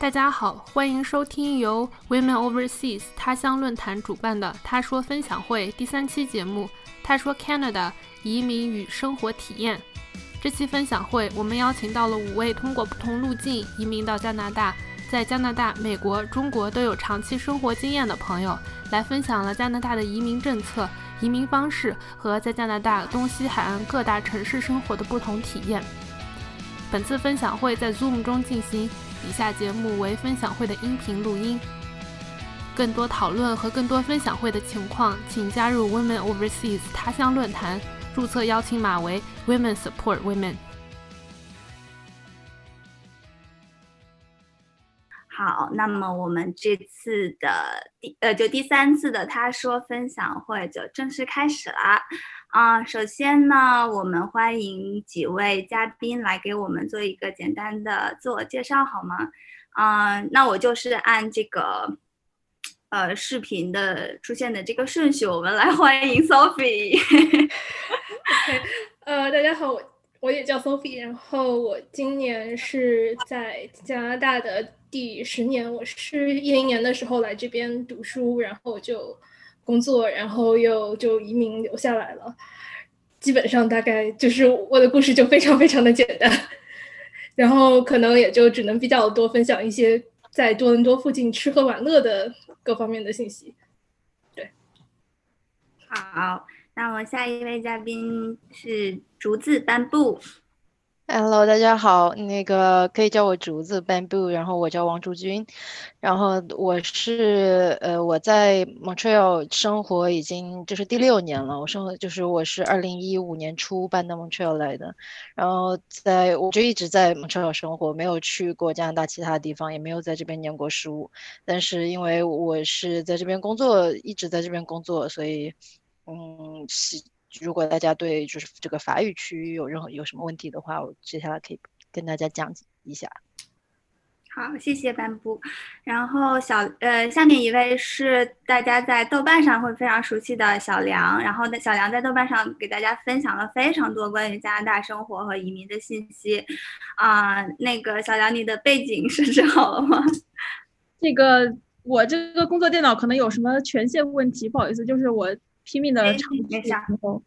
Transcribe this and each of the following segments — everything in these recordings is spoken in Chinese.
大家好，欢迎收听由 Women Overseas 他乡论坛主办的“他说分享会”第三期节目“他说 Canada 移民与生活体验”。这期分享会，我们邀请到了五位通过不同路径移民到加拿大，在加拿大、美国、中国都有长期生活经验的朋友，来分享了加拿大的移民政策、移民方式和在加拿大东西海岸各大城市生活的不同体验。本次分享会在 Zoom 中进行。以下节目为分享会的音频录音。更多讨论和更多分享会的情况，请加入 Women Overseas 他乡论坛，注册邀请码为 Women Support Women。好，那么我们这次的第呃，就第三次的他说分享会就正式开始了。啊，首先呢，我们欢迎几位嘉宾来给我们做一个简单的自我介绍，好吗？啊，那我就是按这个呃视频的出现的这个顺序，我们来 欢迎 Sophie。呃，大家好，我我也叫 Sophie，然后我今年是在加拿大的第十年，我是一零年的时候来这边读书，然后就。工作，然后又就移民留下来了。基本上大概就是我的故事就非常非常的简单，然后可能也就只能比较多分享一些在多伦多附近吃喝玩乐的各方面的信息。对，好，那我下一位嘉宾是竹子颁布。Hello，大家好，那个可以叫我竹子 Bamboo，然后我叫王竹君，然后我是呃我在 Montreal 生活已经就是第六年了，我生活就是我是二零一五年初搬到 Montreal 来的，然后在我就一直在 Montreal 生活，没有去过加拿大其他地方，也没有在这边念过书，但是因为我是在这边工作，一直在这边工作，所以嗯是。如果大家对就是这个法语区域有任何有什么问题的话，我接下来可以跟大家讲一下。好，谢谢斑布。然后小呃，下面一位是大家在豆瓣上会非常熟悉的小梁。然后呢，小梁在豆瓣上给大家分享了非常多关于加拿大生活和移民的信息。啊，那个小梁，你的背景设置好了吗？这个我这个工作电脑可能有什么权限问题，不好意思，就是我。拼命的尝试，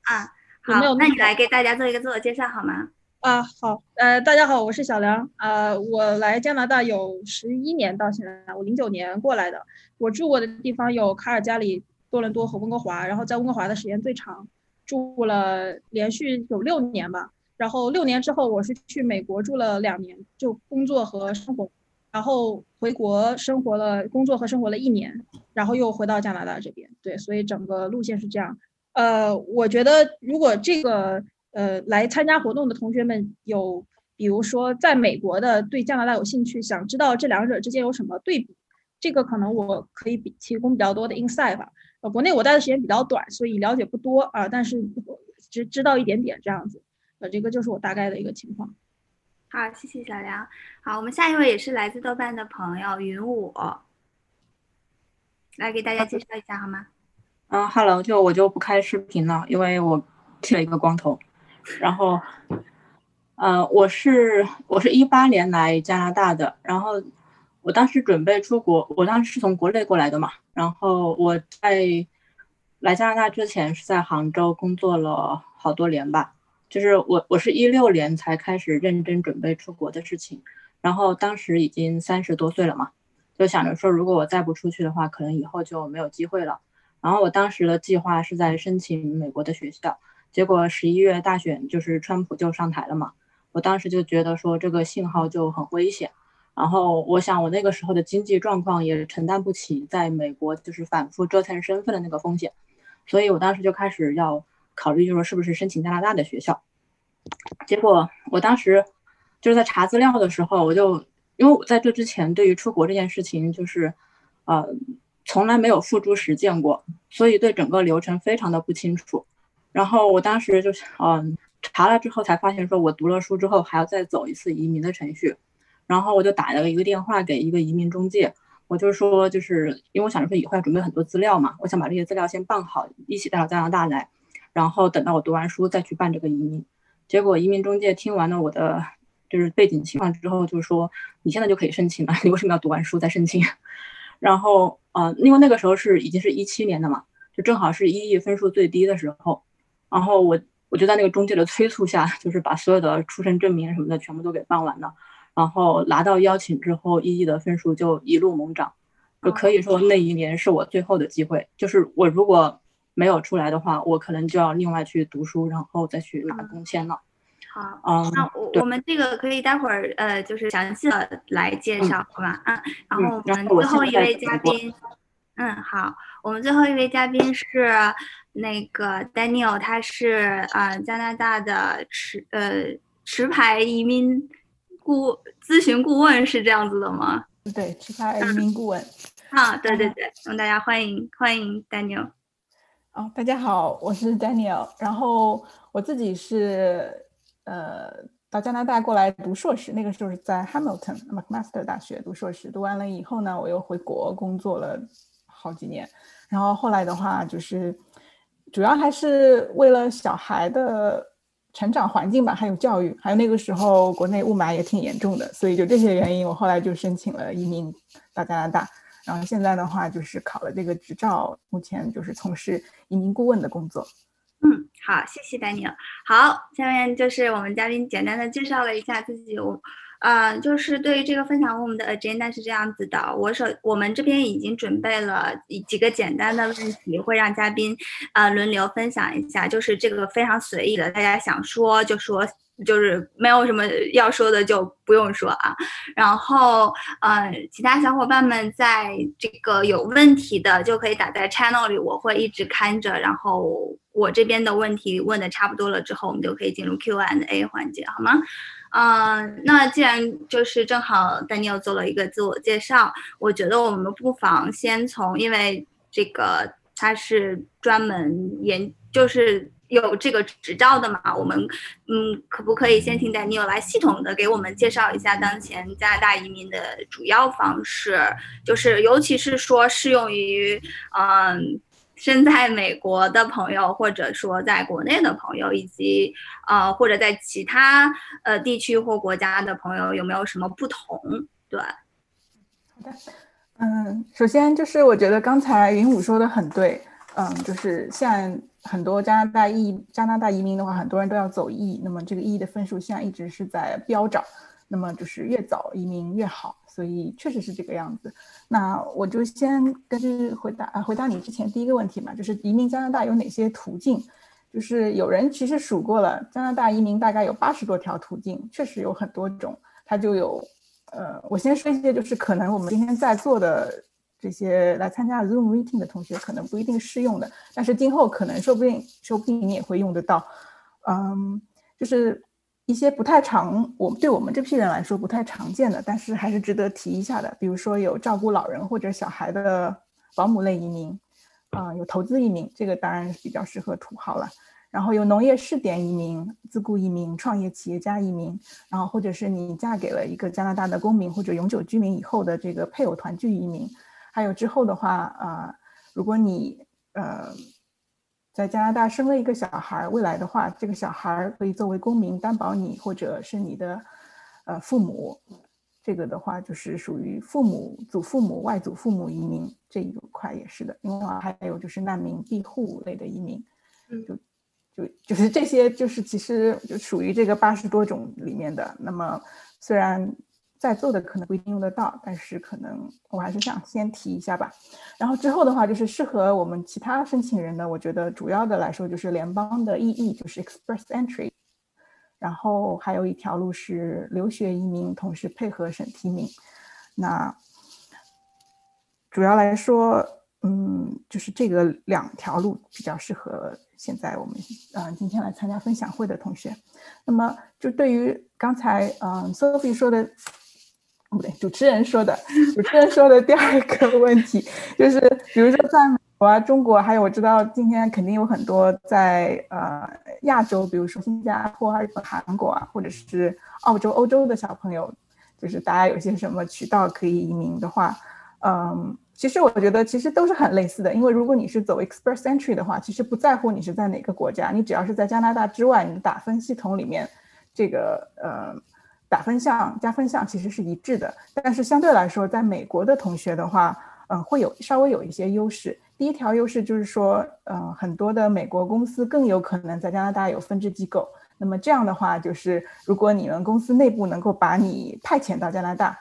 啊，好，那你来给大家做一个自我介绍好吗？啊，好，呃，大家好，我是小梁，呃，我来加拿大有十一年，到现在，我零九年过来的，我住过的地方有卡尔加里、多伦多和温哥华，然后在温哥华的时间最长，住了连续有六年吧，然后六年之后我是去美国住了两年，就工作和生活。然后回国生活了，工作和生活了一年，然后又回到加拿大这边。对，所以整个路线是这样。呃，我觉得如果这个呃来参加活动的同学们有，比如说在美国的对加拿大有兴趣，想知道这两者之间有什么对比，这个可能我可以比提供比较多的 insight 吧。呃，国内我待的时间比较短，所以了解不多啊，但是只知道一点点这样子。呃，这个就是我大概的一个情况。好，谢谢小梁。好，我们下一位也是来自豆瓣的朋友云武，来给大家介绍一下好吗？嗯，Hello，就我就不开视频了，因为我剃了一个光头。然后，呃，我是我是一八年来加拿大的，然后我当时准备出国，我当时是从国内过来的嘛。然后我在来加拿大之前是在杭州工作了好多年吧。就是我，我是一六年才开始认真准备出国的事情，然后当时已经三十多岁了嘛，就想着说，如果我再不出去的话，可能以后就没有机会了。然后我当时的计划是在申请美国的学校，结果十一月大选就是川普就上台了嘛，我当时就觉得说这个信号就很危险，然后我想我那个时候的经济状况也承担不起在美国就是反复折腾身份的那个风险，所以我当时就开始要。考虑就是说是不是申请加拿大的学校，结果我当时就是在查资料的时候，我就因为我在这之前对于出国这件事情就是，呃，从来没有付诸实践过，所以对整个流程非常的不清楚。然后我当时就是嗯查了之后才发现，说我读了书之后还要再走一次移民的程序，然后我就打了一个电话给一个移民中介，我就说就是因为我想着说以后要准备很多资料嘛，我想把这些资料先办好，一起带到加拿大来。然后等到我读完书再去办这个移民，结果移民中介听完了我的就是背景情况之后，就说你现在就可以申请了，你为什么要读完书再申请？然后呃，因为那个时候是已经是一七年的嘛，就正好是一艺分数最低的时候，然后我我就在那个中介的催促下，就是把所有的出生证明什么的全部都给办完了，然后拿到邀请之后，一艺的分数就一路猛涨，就可以说那一年是我最后的机会，就是我如果没有出来的话，我可能就要另外去读书，然后再去拿工签了。好，嗯，那我我们这个可以待会儿呃，就是详细的来介绍，好吧？嗯，然后我们最后一位嘉宾，嗯，好，我们最后一位嘉宾是那个 Daniel，他是呃加拿大的持呃持牌移民顾咨询顾问，是这样子的吗？对，持牌移民顾问。啊，对对对，让大家欢迎欢迎 Daniel。哦，大家好，我是 Daniel，然后我自己是。呃，到加拿大过来读硕士，那个时候是在 Hamilton McMaster 大学读硕士，读完了以后呢，我又回国工作了好几年，然后后来的话就是，主要还是为了小孩的成长环境吧，还有教育，还有那个时候国内雾霾也挺严重的，所以就这些原因，我后来就申请了移民到加拿大，然后现在的话就是考了这个执照，目前就是从事移民顾问的工作。嗯，好，谢谢丹尼尔。好，下面就是我们嘉宾简单的介绍了一下自己。我，呃，就是对于这个分享，我们的 agenda 是这样子的。我首，我们这边已经准备了几个简单的问题，会让嘉宾，呃，轮流分享一下。就是这个非常随意的，大家想说就说。就是没有什么要说的，就不用说啊。然后，呃，其他小伙伴们在这个有问题的，就可以打在 channel 里，我会一直看着。然后我这边的问题问的差不多了之后，我们就可以进入 Q and A 环节，好吗？嗯，那既然就是正好 Daniel 做了一个自我介绍，我觉得我们不妨先从，因为这个他是专门研，就是。有这个执照的嘛？我们嗯，可不可以先请 Daniel 来系统的给我们介绍一下当前加拿大移民的主要方式？就是尤其是说适用于嗯身在美国的朋友，或者说在国内的朋友，以及呃或者在其他呃地区或国家的朋友，有没有什么不同？对，好的，嗯，首先就是我觉得刚才云武说的很对，嗯，就是像。很多加拿大移加拿大移民的话，很多人都要走 E，那么这个 E 的分数现在一直是在飙涨，那么就是越早移民越好，所以确实是这个样子。那我就先根据回答啊回答你之前第一个问题嘛，就是移民加拿大有哪些途径？就是有人其实数过了，加拿大移民大概有八十多条途径，确实有很多种。它就有，呃，我先说一些，就是可能我们今天在座的。这些来参加 Zoom meeting 的同学可能不一定适用的，但是今后可能说不定说不定你也会用得到。嗯，就是一些不太常，我对我们这批人来说不太常见的，但是还是值得提一下的。比如说有照顾老人或者小孩的保姆类移民，啊，有投资移民，这个当然是比较适合土豪了。然后有农业试点移民、自雇移民、创业企业家移民，然后或者是你嫁给了一个加拿大的公民或者永久居民以后的这个配偶团聚移民。还有之后的话，啊，如果你呃在加拿大生了一个小孩，未来的话，这个小孩可以作为公民担保你，或者是你的呃父母，这个的话就是属于父母、祖父母、外祖父母移民这一块也是的。另外还有就是难民庇护类的移民，就就就是这些，就是其实就属于这个八十多种里面的。那么虽然。在座的可能不一定用得到，但是可能我还是想先提一下吧。然后之后的话，就是适合我们其他申请人的，我觉得主要的来说就是联邦的 EE，就是 Express Entry。然后还有一条路是留学移民，同时配合审提名。那主要来说，嗯，就是这个两条路比较适合现在我们嗯今天来参加分享会的同学。那么就对于刚才嗯 Sophie 说的。不对，主持人说的，主持人说的第二个问题就是，比如说在美国啊、中国，还有我知道今天肯定有很多在呃亚洲，比如说新加坡啊、日本、韩国啊，或者是澳洲、欧洲的小朋友，就是大家有些什么渠道可以移民的话，嗯，其实我觉得其实都是很类似的，因为如果你是走 Express Entry 的话，其实不在乎你是在哪个国家，你只要是在加拿大之外，你的打分系统里面这个呃。打分项、加分项其实是一致的，但是相对来说，在美国的同学的话，嗯，会有稍微有一些优势。第一条优势就是说，嗯，很多的美国公司更有可能在加拿大有分支机构。那么这样的话，就是如果你们公司内部能够把你派遣到加拿大，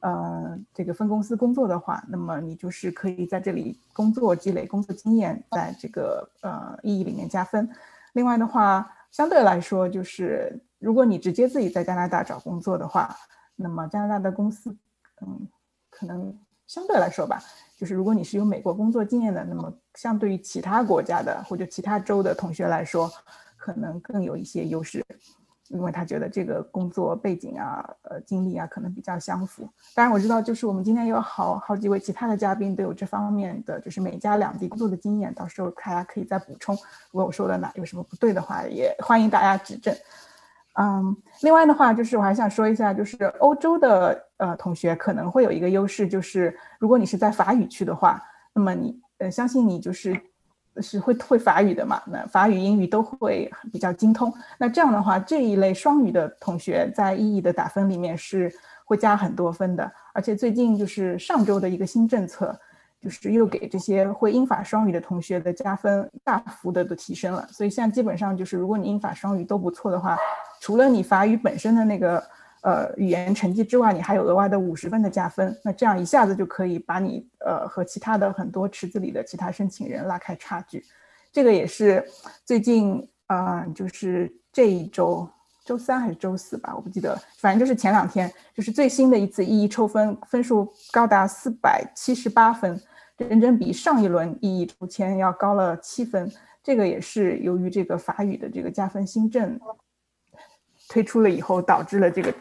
呃，这个分公司工作的话，那么你就是可以在这里工作积累工作经验，在这个呃意义里面加分。另外的话，相对来说就是。如果你直接自己在加拿大找工作的话，那么加拿大的公司，嗯，可能相对来说吧，就是如果你是有美国工作经验的，那么相对于其他国家的或者其他州的同学来说，可能更有一些优势。因为他觉得这个工作背景啊、呃经历啊，可能比较相符。当然我知道，就是我们今天有好好几位其他的嘉宾都有这方面的，就是美加两地工作的经验。到时候大家可以再补充。如果我说的哪有什么不对的话，也欢迎大家指正。嗯，另外的话，就是我还想说一下，就是欧洲的呃同学可能会有一个优势，就是如果你是在法语区的话，那么你呃相信你就是是会会法语的嘛，那法语、英语都会比较精通。那这样的话，这一类双语的同学在意义的打分里面是会加很多分的。而且最近就是上周的一个新政策。就是又给这些会英法双语的同学的加分大幅的的提升了，所以现在基本上就是，如果你英法双语都不错的话，除了你法语本身的那个呃语言成绩之外，你还有额外的五十分的加分，那这样一下子就可以把你呃和其他的很多池子里的其他申请人拉开差距。这个也是最近啊，就是这一周周三还是周四吧，我不记得，反正就是前两天，就是最新的一次一一抽分，分数高达四百七十八分。整整比上一轮意义抽签要高了七分，这个也是由于这个法语的这个加分新政推出了以后，导致了这个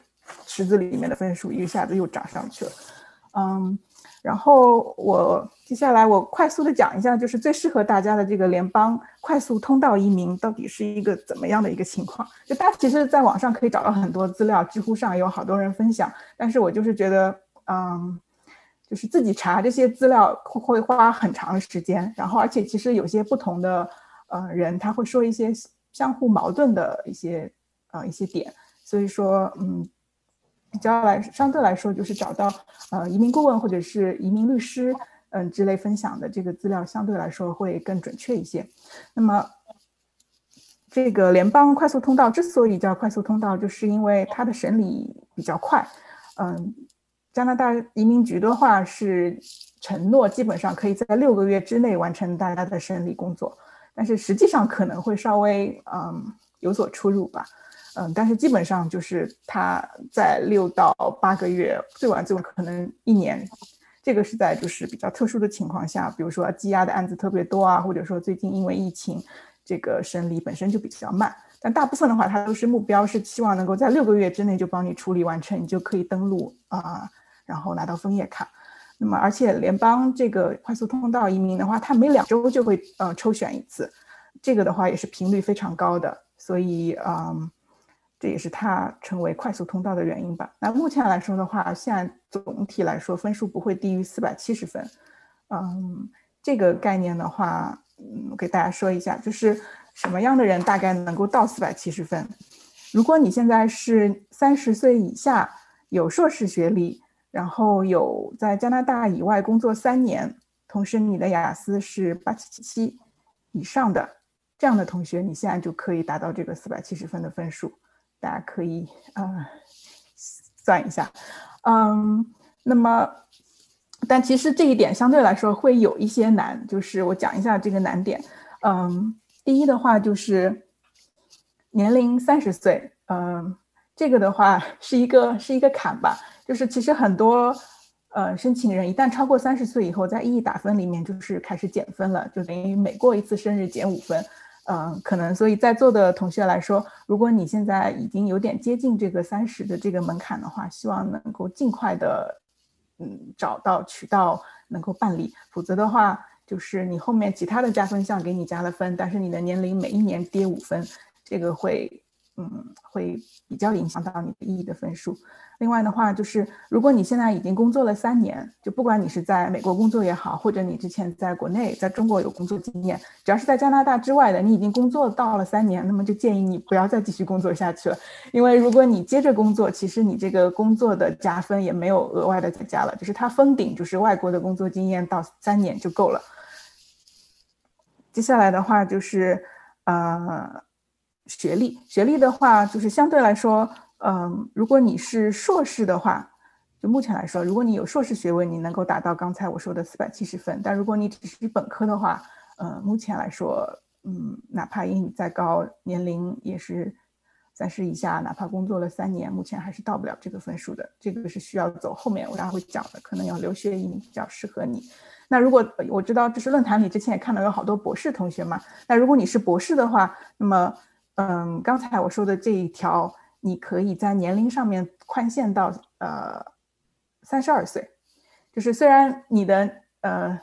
池子里面的分数一下子又涨上去了。嗯，然后我接下来我快速的讲一下，就是最适合大家的这个联邦快速通道移民到底是一个怎么样的一个情况？就大家其实在网上可以找到很多资料，知乎上有好多人分享，但是我就是觉得，嗯。就是自己查这些资料会花很长时间，然后而且其实有些不同的呃人他会说一些相互矛盾的一些呃一些点，所以说嗯，比较来相对来说就是找到呃移民顾问或者是移民律师嗯之类分享的这个资料相对来说会更准确一些。那么这个联邦快速通道之所以叫快速通道，就是因为它的审理比较快，嗯。加拿大移民局的话是承诺，基本上可以在六个月之内完成大家的审理工作，但是实际上可能会稍微嗯有所出入吧，嗯，但是基本上就是他在六到八个月，最晚最晚可能一年，这个是在就是比较特殊的情况下，比如说积压的案子特别多啊，或者说最近因为疫情，这个审理本身就比较慢，但大部分的话，它都是目标是希望能够在六个月之内就帮你处理完成，你就可以登录啊。然后拿到枫叶卡，那么而且联邦这个快速通道移民的话，它每两周就会呃抽选一次，这个的话也是频率非常高的，所以嗯，这也是它成为快速通道的原因吧。那目前来说的话，现在总体来说分数不会低于四百七十分，嗯，这个概念的话，嗯，我给大家说一下，就是什么样的人大概能够到四百七十分？如果你现在是三十岁以下，有硕士学历。然后有在加拿大以外工作三年，同时你的雅思是八七七七以上的这样的同学，你现在就可以达到这个四百七十分的分数。大家可以啊算一下，嗯，那么但其实这一点相对来说会有一些难，就是我讲一下这个难点。嗯，第一的话就是年龄三十岁，嗯，这个的话是一个是一个坎吧。就是其实很多，呃，申请人一旦超过三十岁以后，在意义打分里面就是开始减分了，就等于每过一次生日减五分，嗯，可能所以在座的同学来说，如果你现在已经有点接近这个三十的这个门槛的话，希望能够尽快的，嗯，找到渠道能够办理，否则的话，就是你后面其他的加分项给你加了分，但是你的年龄每一年跌五分，这个会嗯，会比较影响到你的 EE 的分数。另外的话，就是如果你现在已经工作了三年，就不管你是在美国工作也好，或者你之前在国内在中国有工作经验，只要是在加拿大之外的，你已经工作到了三年，那么就建议你不要再继续工作下去了。因为如果你接着工作，其实你这个工作的加分也没有额外的再加了，就是它封顶就是外国的工作经验到三年就够了。接下来的话就是呃。学历，学历的话，就是相对来说，嗯，如果你是硕士的话，就目前来说，如果你有硕士学位，你能够达到刚才我说的四百七十分。但如果你只是本科的话，呃，目前来说，嗯，哪怕英语再高，年龄也是三十以下，哪怕工作了三年，目前还是到不了这个分数的。这个是需要走后面我待会会讲的，可能要留学移民比较适合你。那如果我知道，就是论坛里之前也看到有好多博士同学嘛，那如果你是博士的话，那么嗯，刚才我说的这一条，你可以在年龄上面宽限到呃三十二岁，就是虽然你的呃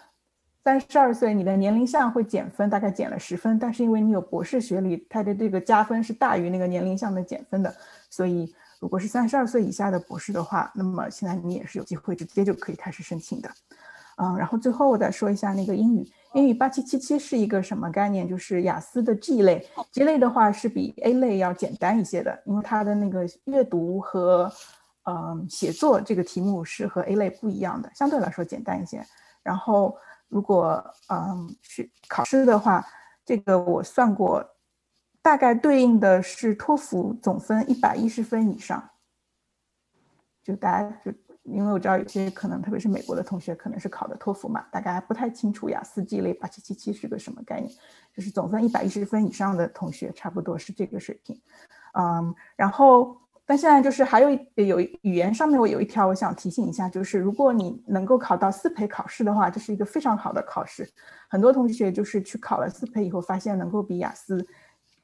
三十二岁，你的年龄项会减分，大概减了十分，但是因为你有博士学历，它的这个加分是大于那个年龄项的减分的，所以如果是三十二岁以下的博士的话，那么现在你也是有机会直接就可以开始申请的。嗯，然后最后我再说一下那个英语。英语八七七七是一个什么概念？就是雅思的 G 类，G 类的话是比 A 类要简单一些的，因为它的那个阅读和嗯写作这个题目是和 A 类不一样的，相对来说简单一些。然后如果嗯去考试的话，这个我算过，大概对应的是托福总分一百一十分以上，就大家就。因为我知道有些可能，特别是美国的同学，可能是考的托福嘛，大概还不太清楚雅思 G 类八七七七是个什么概念，就是总分一百一十分以上的同学，差不多是这个水平。嗯，然后，但现在就是还有有语言上面，我有一条我想提醒一下，就是如果你能够考到四培考试的话，这是一个非常好的考试。很多同学就是去考了四培以后，发现能够比雅思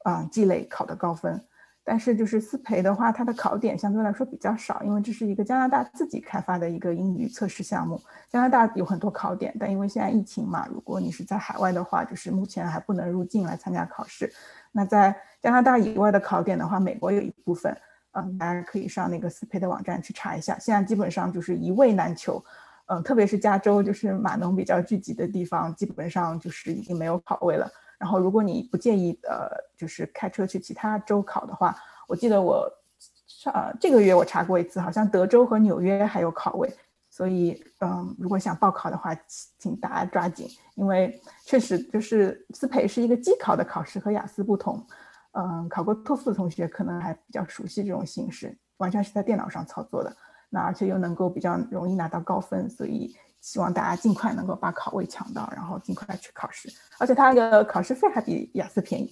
啊 G 类考的高分。但是就是思培的话，它的考点相对来说比较少，因为这是一个加拿大自己开发的一个英语测试项目。加拿大有很多考点，但因为现在疫情嘛，如果你是在海外的话，就是目前还不能入境来参加考试。那在加拿大以外的考点的话，美国有一部分，嗯，大家可以上那个思培的网站去查一下。现在基本上就是一位难求，嗯，特别是加州，就是码农比较聚集的地方，基本上就是已经没有考位了。然后，如果你不介意，呃，就是开车去其他州考的话，我记得我上这个月我查过一次，好像德州和纽约还有考位。所以，嗯，如果想报考的话，请大家抓紧，因为确实就是思培是一个机考的考试，和雅思不同。嗯，考过托福的同学可能还比较熟悉这种形式，完全是在电脑上操作的。那而且又能够比较容易拿到高分，所以。希望大家尽快能够把考位抢到，然后尽快去考试，而且它的考试费还比雅思便宜。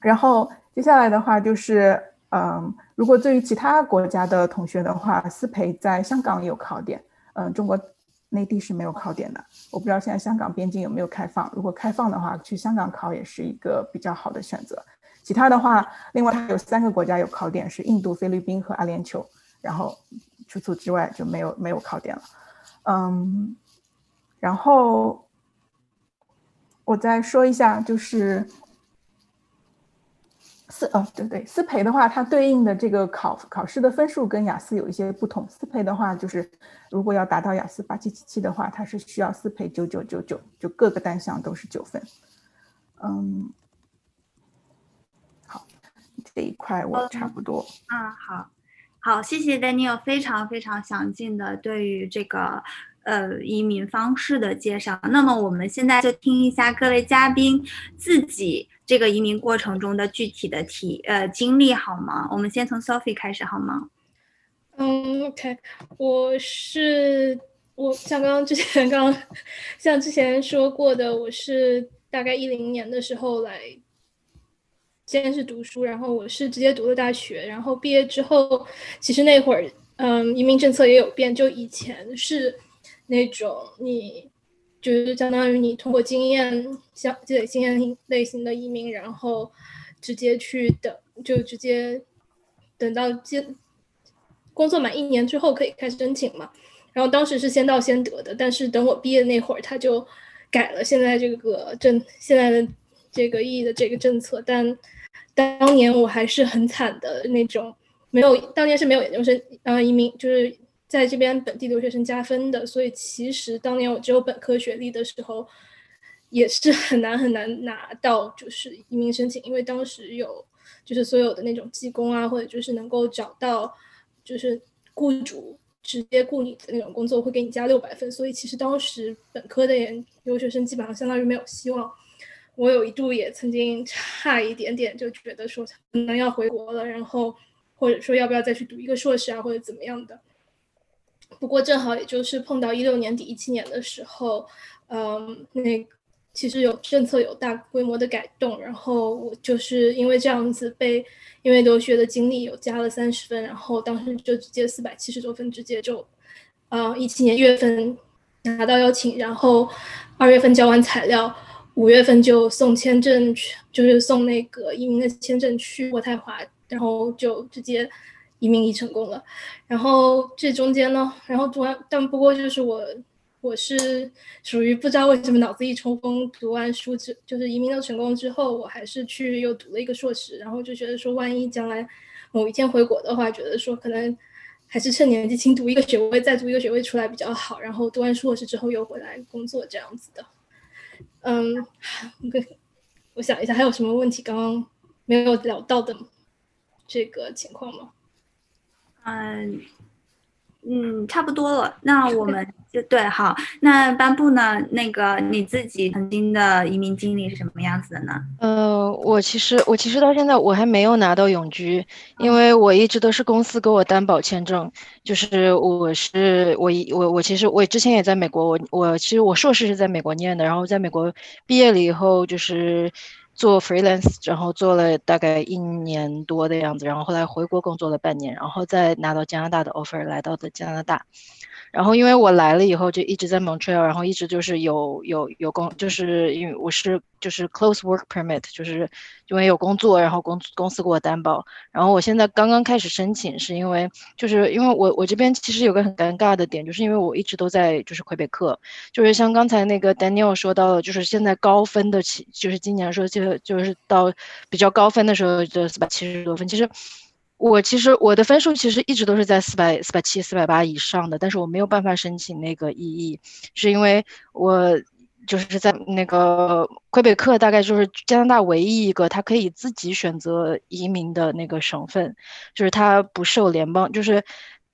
然后接下来的话就是，嗯，如果对于其他国家的同学的话，思培在香港有考点，嗯，中国内地是没有考点的。我不知道现在香港边境有没有开放，如果开放的话，去香港考也是一个比较好的选择。其他的话，另外它有三个国家有考点，是印度、菲律宾和阿联酋。然后除此之外就没有没有考点了，嗯，然后我再说一下，就是四哦对对，四培的话，它对应的这个考考试的分数跟雅思有一些不同。四培的话，就是如果要达到雅思八七七七的话，它是需要四培九九九九，就各个单项都是九分。嗯，好，这一块我差不多。啊，好。好，谢谢 Daniel 非常非常详尽的对于这个呃移民方式的介绍。那么我们现在就听一下各位嘉宾自己这个移民过程中的具体的体呃经历好吗？我们先从 Sophie 开始好吗？嗯，OK，我是我像刚刚之前刚刚像之前说过的，我是大概一零年的时候来。先是读书，然后我是直接读的大学，然后毕业之后，其实那会儿，嗯，移民政策也有变，就以前是那种你就是相当于你通过经验像积累经验类型的移民，然后直接去等，就直接等到接工作满一年之后可以开始申请嘛。然后当时是先到先得的，但是等我毕业那会儿他就改了现在这个政现在的这个意义的这个政策，但当年我还是很惨的那种，没有当年是没有研究生呃移民就是在这边本地留学生加分的，所以其实当年我只有本科学历的时候，也是很难很难拿到就是移民申请，因为当时有就是所有的那种技工啊，或者就是能够找到就是雇主直接雇你的那种工作会给你加六百分，所以其实当时本科的研留学生基本上相当于没有希望。我有一度也曾经差一点点就觉得说可能要回国了，然后或者说要不要再去读一个硕士啊，或者怎么样的。不过正好也就是碰到一六年底一七年的时候，嗯，那其实有政策有大规模的改动，然后我就是因为这样子被因为留学的经历有加了三十分，然后当时就直接四百七十多分，直接就，呃，一七年一月份拿到邀请，然后二月份交完材料。五月份就送签证去，就是送那个移民的签证去渥太华，然后就直接移民移成功了。然后这中间呢，然后读完，但不过就是我，我是属于不知道为什么脑子一抽风，读完书之就是移民都成功之后，我还是去又读了一个硕士，然后就觉得说，万一将来某一天回国的话，觉得说可能还是趁年纪轻读一个学位，再读一个学位出来比较好。然后读完硕士之后又回来工作这样子的。嗯，我想一下，还有什么问题刚刚没有聊到的这个情况吗？嗯嗯，差不多了。那我们 就对，好。那颁布呢？那个你自己曾经的移民经历是什么样子的呢？呃，我其实我其实到现在我还没有拿到永居，因为我一直都是公司给我担保签证。就是我是我我我其实我之前也在美国，我我其实我硕士是在美国念的，然后在美国毕业了以后就是做 freelance，然后做了大概一年多的样子，然后后来回国工作了半年，然后再拿到加拿大的 offer 来到的加拿大。然后因为我来了以后就一直在 Montreal，然后一直就是有有有工，就是因为我是就是 close work permit，就是因为有工作，然后公公司给我担保。然后我现在刚刚开始申请，是因为就是因为我我这边其实有个很尴尬的点，就是因为我一直都在就是魁北克，就是像刚才那个 Daniel 说到的，就是现在高分的起，就是今年说就就是到比较高分的时候就四百七十多分，其实。我其实我的分数其实一直都是在四百四百七四百八以上的，但是我没有办法申请那个 EE，是因为我就是在那个魁北克，大概就是加拿大唯一一个他可以自己选择移民的那个省份，就是他不受联邦，就是。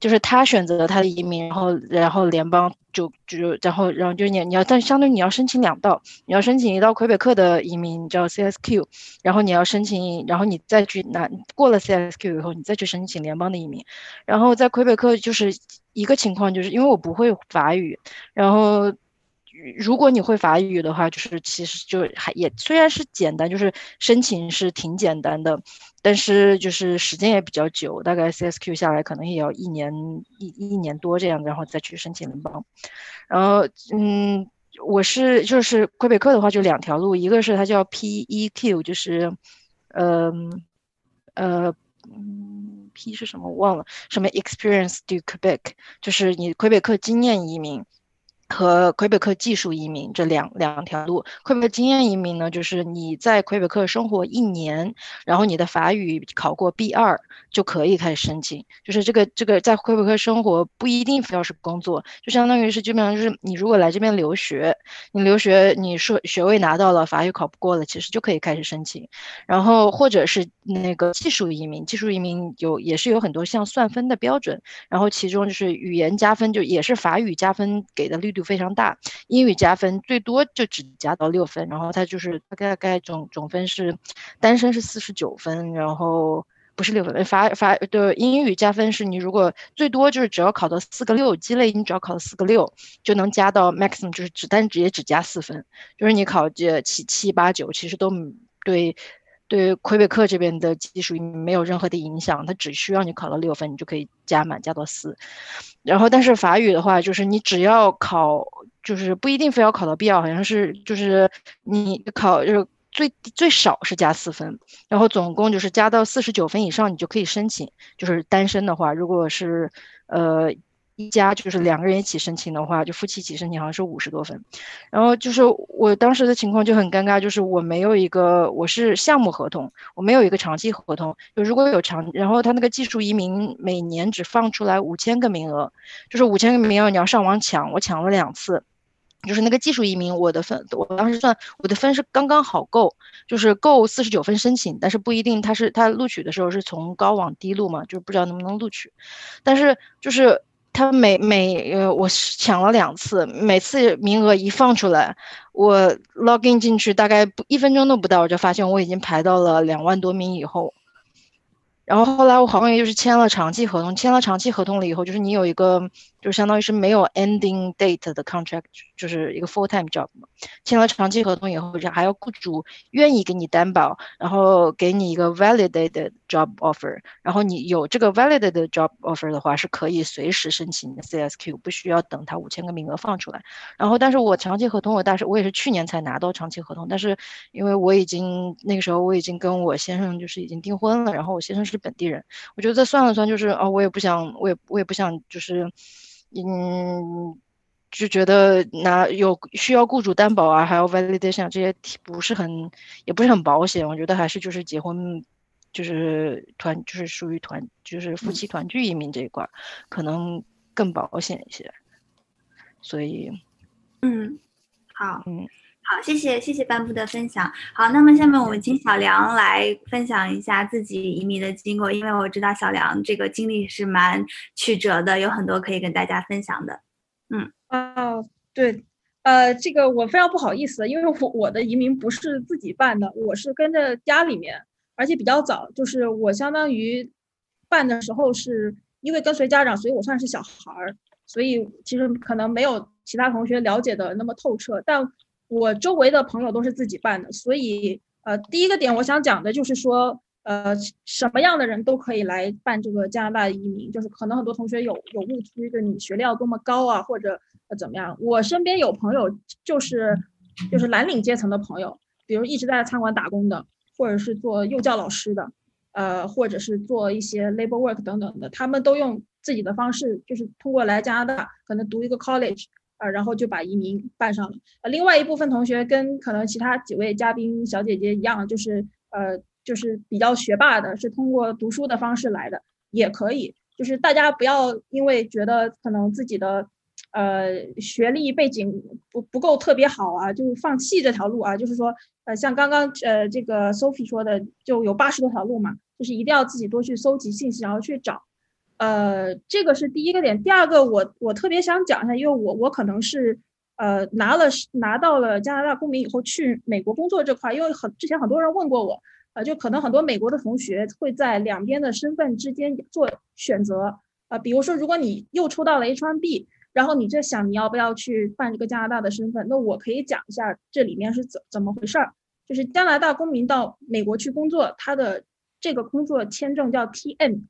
就是他选择他的移民，然后然后联邦就就然后然后就你你要但相当于你要申请两道，你要申请一道魁北克的移民叫 CSQ，然后你要申请，然后你再去拿过了 CSQ 以后，你再去申请联邦的移民。然后在魁北克就是一个情况，就是因为我不会法语，然后如果你会法语的话，就是其实就还也虽然是简单，就是申请是挺简单的。但是就是时间也比较久，大概 CSQ 下来可能也要一年一一年多这样，然后再去申请联邦。然后，嗯，我是就是魁北克的话就两条路，一个是它叫 PEQ，就是，嗯，呃，，P 是什么我忘了，什么 Experience to Quebec，就是你魁北克经验移民。和魁北克技术移民这两两条路，魁北克经验移民呢，就是你在魁北克生活一年，然后你的法语考过 B 二就可以开始申请。就是这个这个在魁北克生活不一定非要是工作，就相当于是基本上就是你如果来这边留学，你留学你说学位拿到了，法语考不过了，其实就可以开始申请。然后或者是那个技术移民，技术移民有也是有很多像算分的标准，然后其中就是语言加分，就也是法语加分给的率度。非常大，英语加分最多就只加到六分，然后他就是大概大概总总分是单身是四十九分，然后不是六分，法法的英语加分是你如果最多就是只要考到四个六，积累你只要考到四个六就能加到 maximum，就是只单直接只加四分，就是你考这七七八九其实都对。对于魁北克这边的技术没有任何的影响，它只需要你考了六分，你就可以加满加到四。然后，但是法语的话，就是你只要考，就是不一定非要考到必要，好像是就是你考就是最最少是加四分，然后总共就是加到四十九分以上，你就可以申请。就是单身的话，如果是呃。一家就是两个人一起申请的话，就夫妻一起申请好像是五十多分。然后就是我当时的情况就很尴尬，就是我没有一个我是项目合同，我没有一个长期合同。就如果有长，然后他那个技术移民每年只放出来五千个名额，就是五千个名额你要上网抢，我抢了两次。就是那个技术移民，我的分，我当时算我的分是刚刚好够，就是够四十九分申请，但是不一定他是他录取的时候是从高往低录嘛，就是不知道能不能录取。但是就是他每每呃，我抢了两次，每次名额一放出来，我 login 进去大概不一分钟都不到，我就发现我已经排到了两万多名以后。然后后来我好不容易就是签了长期合同，签了长期合同了以后，就是你有一个。就相当于是没有 ending date 的 contract，就是一个 full time job 嘛。签了长期合同以后，还要雇主愿意给你担保，然后给你一个 validated job offer。然后你有这个 validated job offer 的话，是可以随时申请 CSQ，不需要等他五千个名额放出来。然后，但是我长期合同，我大是我也是去年才拿到长期合同，但是因为我已经那个时候我已经跟我先生就是已经订婚了，然后我先生是本地人，我觉得算了算，就是哦，我也不想，我也我也不想就是。嗯，就觉得拿有需要雇主担保啊，还有 validation 这些不是很，也不是很保险。我觉得还是就是结婚，就是团，就是属于团，就是夫妻团聚移民这一块，可能更保险一些。所以，嗯，好，嗯。好，谢谢谢谢班布的分享。好，那么下面我们请小梁来分享一下自己移民的经过，因为我知道小梁这个经历是蛮曲折的，有很多可以跟大家分享的。嗯，啊，对，呃，这个我非常不好意思，因为我我的移民不是自己办的，我是跟着家里面，而且比较早，就是我相当于办的时候是因为跟随家长，所以我算是小孩儿，所以其实可能没有其他同学了解的那么透彻，但。我周围的朋友都是自己办的，所以呃，第一个点我想讲的就是说，呃，什么样的人都可以来办这个加拿大移民，就是可能很多同学有有误区，就你学历要多么高啊，或者呃怎么样。我身边有朋友就是就是蓝领阶层的朋友，比如一直在餐馆打工的，或者是做幼教老师的，呃，或者是做一些 labor work 等等的，他们都用自己的方式，就是通过来加拿大可能读一个 college。啊，然后就把移民办上了。呃，另外一部分同学跟可能其他几位嘉宾小姐姐一样，就是呃，就是比较学霸的，是通过读书的方式来的，也可以。就是大家不要因为觉得可能自己的呃学历背景不不够特别好啊，就放弃这条路啊。就是说，呃，像刚刚呃这个 Sophie 说的，就有八十多条路嘛，就是一定要自己多去搜集信息，然后去找。呃，这个是第一个点。第二个，我我特别想讲一下，因为我我可能是呃拿了拿到了加拿大公民以后去美国工作这块，因为很之前很多人问过我，呃，就可能很多美国的同学会在两边的身份之间做选择，呃，比如说如果你又抽到了 H1B，然后你在想你要不要去办这个加拿大的身份，那我可以讲一下这里面是怎怎么回事儿，就是加拿大公民到美国去工作，他的这个工作签证叫 TN。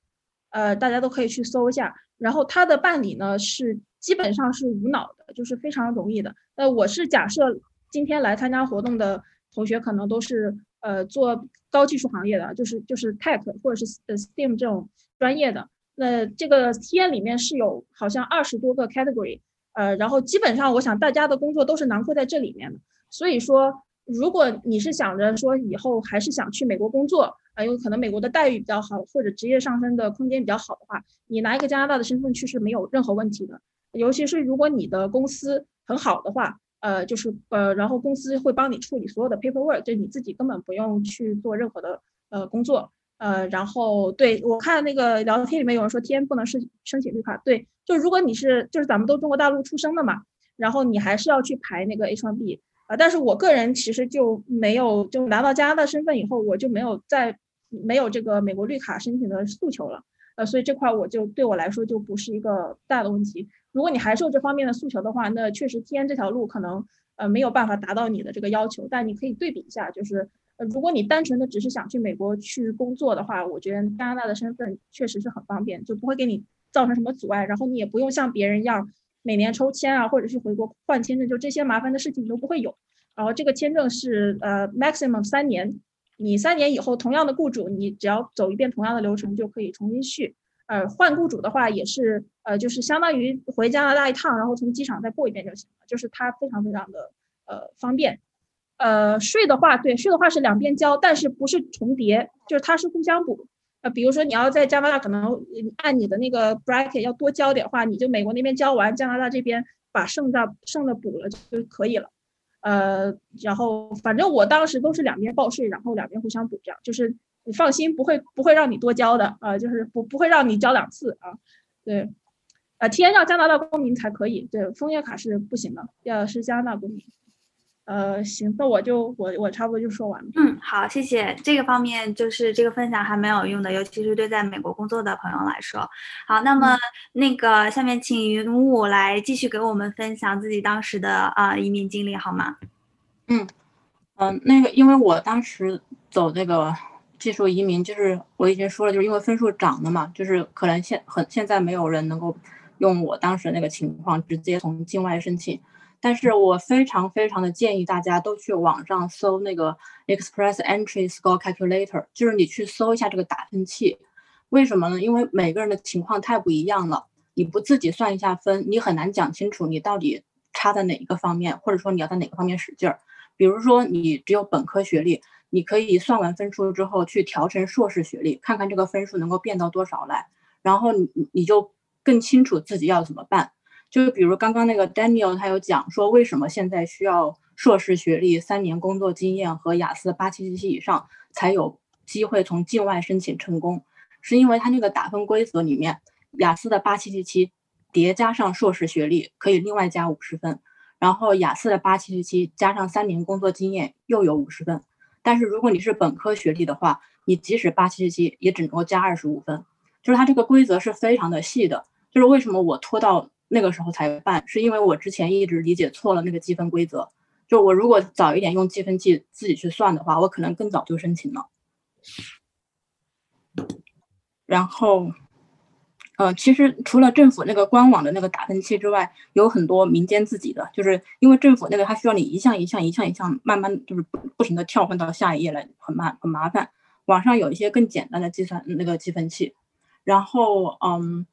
呃，大家都可以去搜一下，然后它的办理呢是基本上是无脑的，就是非常容易的。呃，我是假设今天来参加活动的同学可能都是呃做高技术行业的，就是就是 tech 或者是呃 STEAM 这种专业的。那这个 T N 里面是有好像二十多个 category，呃，然后基本上我想大家的工作都是囊括在这里面的。所以说，如果你是想着说以后还是想去美国工作，啊，有可能美国的待遇比较好，或者职业上升的空间比较好的话，你拿一个加拿大的身份去是没有任何问题的。尤其是如果你的公司很好的话，呃，就是呃，然后公司会帮你处理所有的 paperwork，就你自己根本不用去做任何的呃工作。呃，然后对我看那个聊天里面有人说 T N 不能申申请绿卡，对，就如果你是就是咱们都中国大陆出生的嘛，然后你还是要去排那个 H 1 B。啊，但是我个人其实就没有，就拿到加拿大身份以后，我就没有再没有这个美国绿卡申请的诉求了，呃，所以这块我就对我来说就不是一个大的问题。如果你还是有这方面的诉求的话，那确实 T N 这条路可能呃没有办法达到你的这个要求，但你可以对比一下，就是呃如果你单纯的只是想去美国去工作的话，我觉得加拿大的身份确实是很方便，就不会给你造成什么阻碍，然后你也不用像别人一样。每年抽签啊，或者是回国换签证，就这些麻烦的事情都不会有。然后这个签证是呃 maximum 三年，你三年以后同样的雇主，你只要走一遍同样的流程就可以重新续。呃，换雇主的话也是呃，就是相当于回加拿大一趟，然后从机场再过一遍就行了，就是它非常非常的呃方便。呃，税的话，对税的话是两边交，但是不是重叠，就是它是互相补。啊，比如说你要在加拿大可能按你的那个 bracket 要多交点话，你就美国那边交完，加拿大这边把剩的剩的补了就可以了。呃，然后反正我当时都是两边报税，然后两边互相补，这样就是你放心，不会不会让你多交的啊，就是不不会让你交两次啊。对，呃，T N 要加拿大公民才可以，对，枫叶卡是不行的，要是加拿大公民。呃，行，那我就我我差不多就说完了。嗯，好，谢谢。这个方面就是这个分享还蛮有用的，尤其是对在美国工作的朋友来说。好，那么那个下面请云雾来继续给我们分享自己当时的啊移民经历，好吗？嗯嗯，那个因为我当时走这个技术移民，就是我已经说了，就是因为分数涨了嘛，就是可能现很现在没有人能够用我当时那个情况直接从境外申请。但是我非常非常的建议大家都去网上搜那个 Express Entry Score Calculator，就是你去搜一下这个打分器。为什么呢？因为每个人的情况太不一样了，你不自己算一下分，你很难讲清楚你到底差在哪一个方面，或者说你要在哪个方面使劲儿。比如说你只有本科学历，你可以算完分数之后去调成硕士学历，看看这个分数能够变到多少来，然后你你就更清楚自己要怎么办。就比如刚刚那个 Daniel，他有讲说为什么现在需要硕士学历、三年工作经验和雅思八七七七以上才有机会从境外申请成功，是因为他那个打分规则里面，雅思的八七七七叠加上硕士学历可以另外加五十分，然后雅思的八七七七加上三年工作经验又有五十分，但是如果你是本科学历的话，你即使八七七七也只能够加二十五分，就是它这个规则是非常的细的，就是为什么我拖到。那个时候才办，是因为我之前一直理解错了那个积分规则。就我如果早一点用积分器自己去算的话，我可能更早就申请了。然后，呃，其实除了政府那个官网的那个打分器之外，有很多民间自己的，就是因为政府那个它需要你一项一项一项一项慢慢就是不停的跳换到下一页来，很慢很麻烦。网上有一些更简单的计算那个积分器，然后嗯。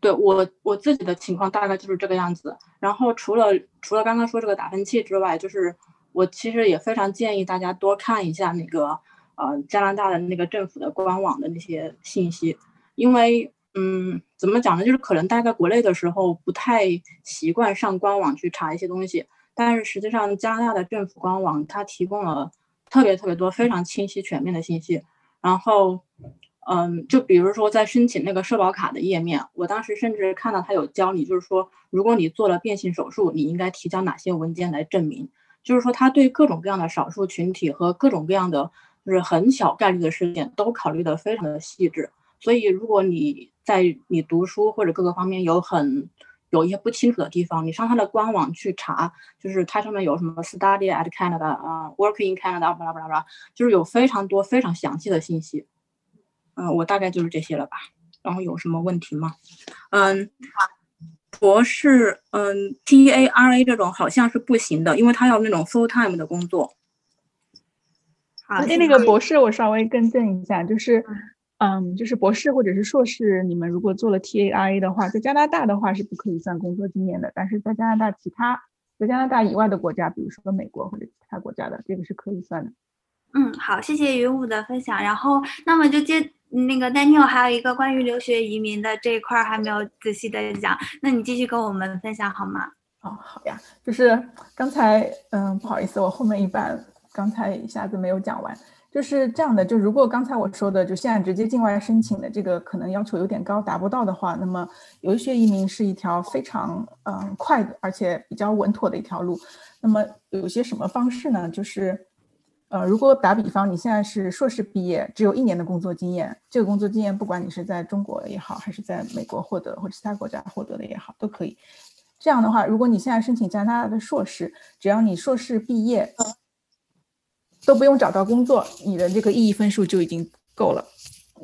对我我自己的情况大概就是这个样子。然后除了除了刚刚说这个打分器之外，就是我其实也非常建议大家多看一下那个呃加拿大的那个政府的官网的那些信息，因为嗯怎么讲呢，就是可能大家在国内的时候不太习惯上官网去查一些东西，但是实际上加拿大的政府官网它提供了特别特别多非常清晰全面的信息，然后。嗯，就比如说在申请那个社保卡的页面，我当时甚至看到他有教你，就是说，如果你做了变性手术，你应该提交哪些文件来证明。就是说，他对各种各样的少数群体和各种各样的就是很小概率的事件都考虑的非常的细致。所以，如果你在你读书或者各个方面有很有一些不清楚的地方，你上他的官网去查，就是它上面有什么 study at Canada 啊，work in Canada，巴拉巴拉巴拉，就是有非常多非常详细的信息。嗯，我大概就是这些了吧。然后有什么问题吗？嗯，博士，嗯，T A R A 这种好像是不行的，因为他要那种 full time 的工作。好，那那个博士我稍微更正一下，就是，嗯，就是博士或者是硕士，你们如果做了 T A R A 的话，在加拿大的话是不可以算工作经验的，但是在加拿大其他在加拿大以外的国家，比如说美国或者其他国家的，这个是可以算的。嗯，好，谢谢云武的分享。然后，那么就接。那个 Daniel 还有一个关于留学移民的这一块还没有仔细的讲，那你继续跟我们分享好吗？哦，好呀，就是刚才嗯，不好意思，我后面一半刚才一下子没有讲完，就是这样的，就如果刚才我说的，就现在直接境外申请的这个可能要求有点高，达不到的话，那么留学移民是一条非常嗯快的，而且比较稳妥的一条路。那么有些什么方式呢？就是。呃，如果打比方，你现在是硕士毕业，只有一年的工作经验，这个工作经验不管你是在中国也好，还是在美国获得或者其他国家获得的也好，都可以。这样的话，如果你现在申请加拿大的硕士，只要你硕士毕业都不用找到工作，你的这个意义分数就已经够了。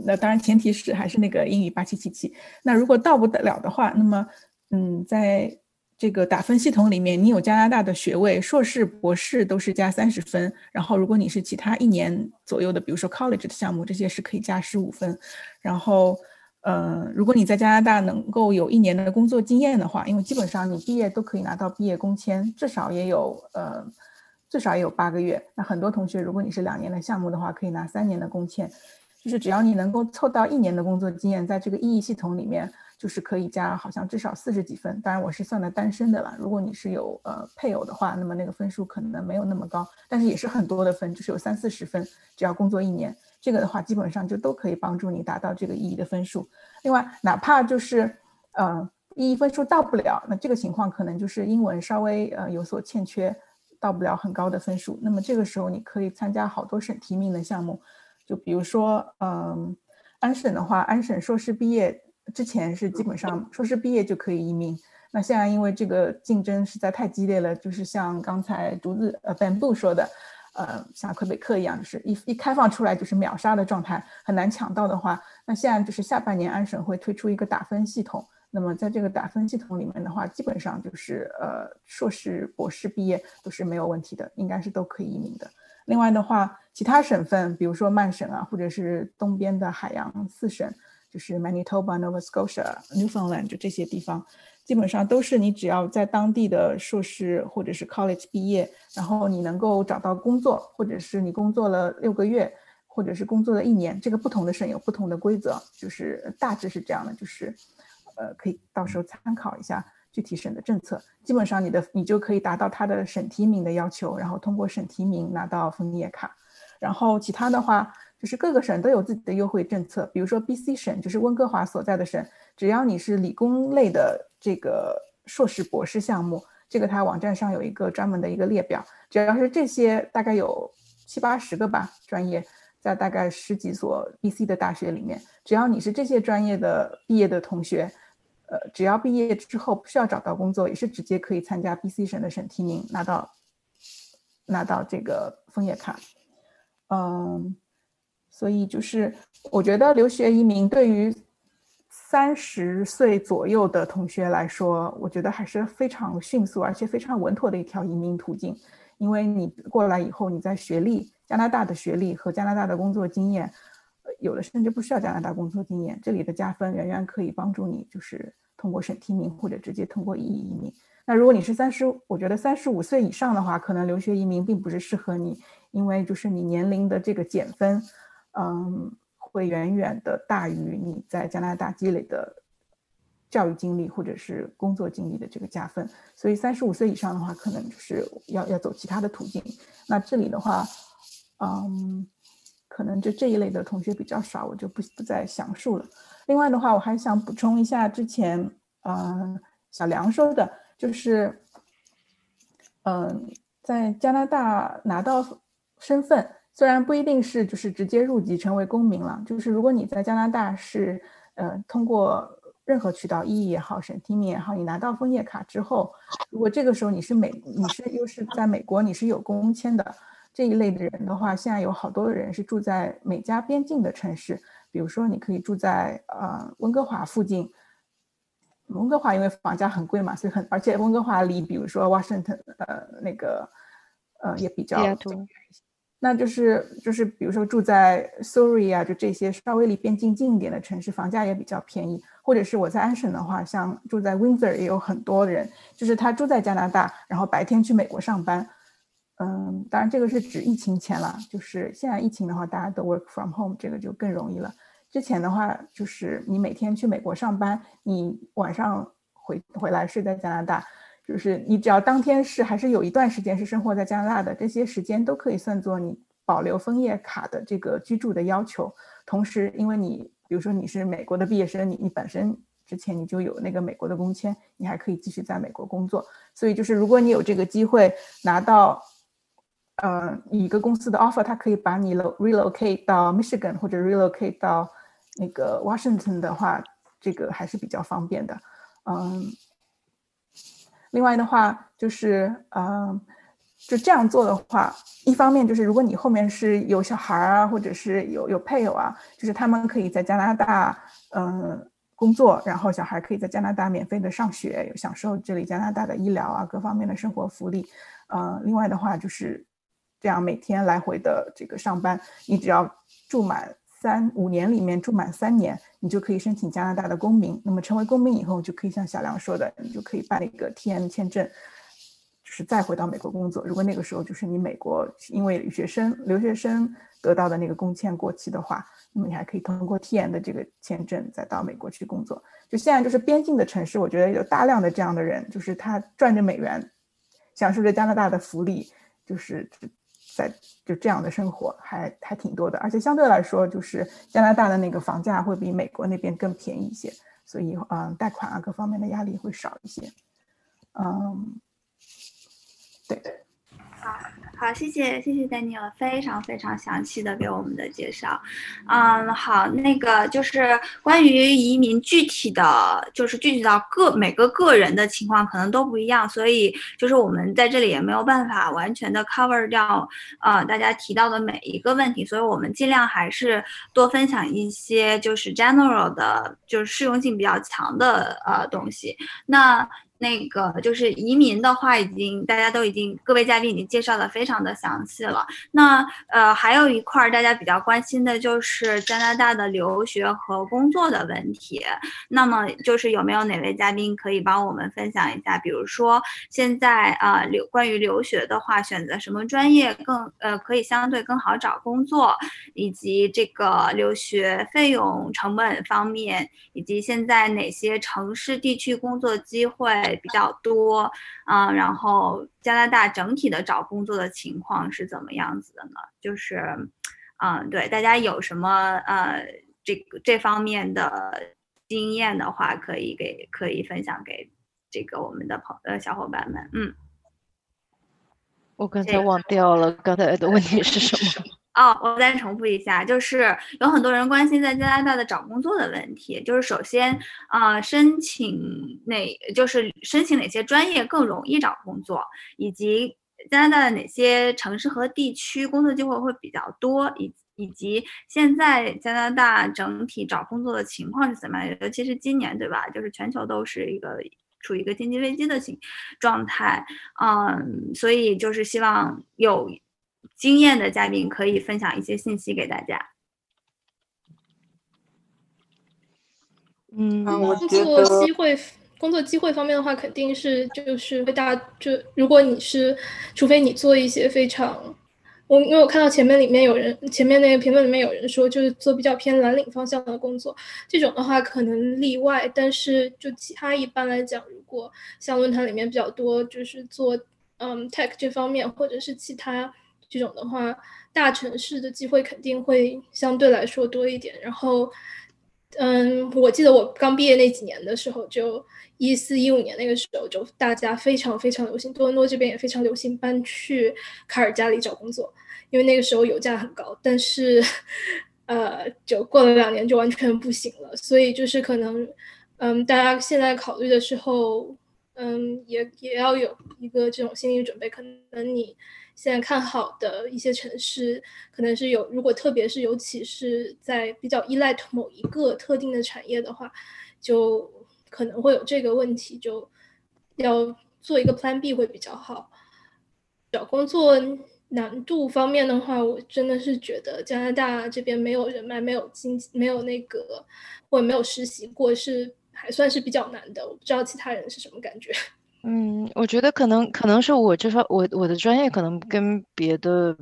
那当然前提是还是那个英语八七七七。那如果到不得了的话，那么嗯，在这个打分系统里面，你有加拿大的学位，硕士、博士都是加三十分。然后，如果你是其他一年左右的，比如说 college 的项目，这些是可以加十五分。然后，呃，如果你在加拿大能够有一年的工作经验的话，因为基本上你毕业都可以拿到毕业工签，至少也有呃，至少也有八个月。那很多同学，如果你是两年的项目的话，可以拿三年的工签，就是只要你能够凑到一年的工作经验，在这个意义系统里面，就是可以加好像至少四十几分。当然我是算的单身的啦，如果你是有呃配偶的话，那么那个分数可能没有那么高，但是也是很多的分，就是有三四十分，只要工作一年。这个的话，基本上就都可以帮助你达到这个意义的分数。另外，哪怕就是呃意义分数到不了，那这个情况可能就是英文稍微呃有所欠缺，到不了很高的分数。那么这个时候你可以参加好多省提名的项目，就比如说嗯安省的话，安省硕士毕业之前是基本上硕士毕业就可以移民。那现在因为这个竞争实在太激烈了，就是像刚才竹子呃 Bamboo 说的。呃，像魁北克一样，就是一一开放出来就是秒杀的状态，很难抢到的话，那现在就是下半年安省会推出一个打分系统。那么在这个打分系统里面的话，基本上就是呃硕士、博士毕业都是没有问题的，应该是都可以移民的。另外的话，其他省份，比如说曼省啊，或者是东边的海洋四省，就是 Manitoba、Nova Scotia、Newfoundland 就这些地方。基本上都是你只要在当地的硕士或者是 college 毕业，然后你能够找到工作，或者是你工作了六个月，或者是工作了一年，这个不同的省有不同的规则，就是大致是这样的，就是呃可以到时候参考一下具体省的政策。基本上你的你就可以达到他的省提名的要求，然后通过省提名拿到枫叶卡，然后其他的话。就是各个省都有自己的优惠政策，比如说 B.C 省，就是温哥华所在的省，只要你是理工类的这个硕士、博士项目，这个它网站上有一个专门的一个列表，只要是这些，大概有七八十个吧专业，在大概十几所 B.C 的大学里面，只要你是这些专业的毕业的同学，呃，只要毕业之后不需要找到工作，也是直接可以参加 B.C 省的省提名，拿到拿到这个枫叶卡，嗯。所以就是，我觉得留学移民对于三十岁左右的同学来说，我觉得还是非常迅速而且非常稳妥的一条移民途径。因为你过来以后，你在学历，加拿大的学历和加拿大的工作经验，有的甚至不需要加拿大工作经验，这里的加分远远可以帮助你，就是通过省提名或者直接通过移移民。那如果你是三十，我觉得三十五岁以上的话，可能留学移民并不是适合你，因为就是你年龄的这个减分。嗯，会远远的大于你在加拿大积累的教育经历或者是工作经历的这个加分，所以三十五岁以上的话，可能就是要要走其他的途径。那这里的话，嗯，可能就这一类的同学比较少，我就不不再详述了。另外的话，我还想补充一下之前，嗯，小梁说的，就是，嗯，在加拿大拿到身份。虽然不一定是就是直接入籍成为公民了，就是如果你在加拿大是呃通过任何渠道，意义也好，省提名也好，你拿到枫叶卡之后，如果这个时候你是美，你是又是在美国，你是有工签的这一类的人的话，现在有好多的人是住在美加边境的城市，比如说你可以住在呃温哥华附近，温哥华因为房价很贵嘛，所以很而且温哥华离比如说 Washington 呃那个呃也比较。那就是就是比如说住在 Surrey 啊，就这些稍微离边境近一点的城市，房价也比较便宜。或者是我在安省的话，像住在 Windsor 也有很多人，就是他住在加拿大，然后白天去美国上班。嗯，当然这个是指疫情前了，就是现在疫情的话，大家都 work from home，这个就更容易了。之前的话，就是你每天去美国上班，你晚上回回来睡在加拿大。就是你只要当天是还是有一段时间是生活在加拿大的，这些时间都可以算作你保留枫叶卡的这个居住的要求。同时，因为你比如说你是美国的毕业生，你你本身之前你就有那个美国的工签，你还可以继续在美国工作。所以就是如果你有这个机会拿到，呃，一个公司的 offer，它可以把你 relocate 到 Michigan 或者 relocate 到那个 Washington 的话，这个还是比较方便的，嗯。另外的话就是，嗯，就这样做的话，一方面就是如果你后面是有小孩啊，或者是有有配偶啊，就是他们可以在加拿大，嗯，工作，然后小孩可以在加拿大免费的上学，享受这里加拿大的医疗啊各方面的生活福利。嗯，另外的话就是这样每天来回的这个上班，你只要住满。三五年里面住满三年，你就可以申请加拿大的公民。那么成为公民以后，就可以像小梁说的，你就可以办那个 TN 签证，就是再回到美国工作。如果那个时候就是你美国因为留学生留学生得到的那个工签过期的话，那么你还可以通过 TN 的这个签证再到美国去工作。就现在就是边境的城市，我觉得有大量的这样的人，就是他赚着美元，享受着加拿大的福利，就是在就这样的生活还还挺多的。而且相对来说，就是加拿大的那个房价会比美国那边更便宜一些，所以嗯，贷款啊各方面的压力会少一些。嗯，对。好，好谢谢谢谢 Daniel，非常非常详细的给我们的介绍。嗯，好，那个就是关于移民具体的就是具体到个每个个人的情况可能都不一样，所以就是我们在这里也没有办法完全的 cover 掉呃大家提到的每一个问题，所以我们尽量还是多分享一些就是 general 的，就是适用性比较强的呃东西。那。那个就是移民的话，已经大家都已经各位嘉宾已经介绍的非常的详细了。那呃，还有一块大家比较关心的就是加拿大的留学和工作的问题。那么就是有没有哪位嘉宾可以帮我们分享一下？比如说现在啊留关于留学的话，选择什么专业更呃可以相对更好找工作，以及这个留学费用成本方面，以及现在哪些城市地区工作机会？比较多，嗯，然后加拿大整体的找工作的情况是怎么样子的呢？就是，嗯，对，大家有什么呃这个这方面的经验的话，可以给可以分享给这个我们的朋呃小伙伴们。嗯，我刚才忘掉了刚才的问题是什么。哦，我再重复一下，就是有很多人关心在加拿大的找工作的问题。就是首先，啊，申请哪，就是申请哪些专业更容易找工作，以及加拿大的哪些城市和地区工作机会会比较多，以以及现在加拿大整体找工作的情况是怎么样？尤其是今年，对吧？就是全球都是一个处于一个经济危机的情状态，嗯，所以就是希望有。经验的嘉宾可以分享一些信息给大家。嗯，工作机会，工作机会方面的话，肯定是就是会大，就如果你是，除非你做一些非常，我因为我看到前面里面有人，前面那个评论里面有人说，就是做比较偏蓝领方向的工作，这种的话可能例外，但是就其他一般来讲，如果像论坛里面比较多，就是做嗯 tech 这方面，或者是其他。这种的话，大城市的机会肯定会相对来说多一点。然后，嗯，我记得我刚毕业那几年的时候，就一四一五年那个时候，就大家非常非常流行，多伦多这边也非常流行搬去卡尔加里找工作，因为那个时候油价很高。但是，呃，就过了两年就完全不行了。所以就是可能，嗯，大家现在考虑的时候，嗯，也也要有一个这种心理准备，可能你。现在看好的一些城市，可能是有，如果特别是尤其是在比较依赖某一个特定的产业的话，就可能会有这个问题，就要做一个 Plan B 会比较好。找工作难度方面的话，我真的是觉得加拿大这边没有人脉、没有经、没有那个或者没有实习过，是还算是比较难的。我不知道其他人是什么感觉。嗯，我觉得可能可能是我这方我我的专业可能跟别的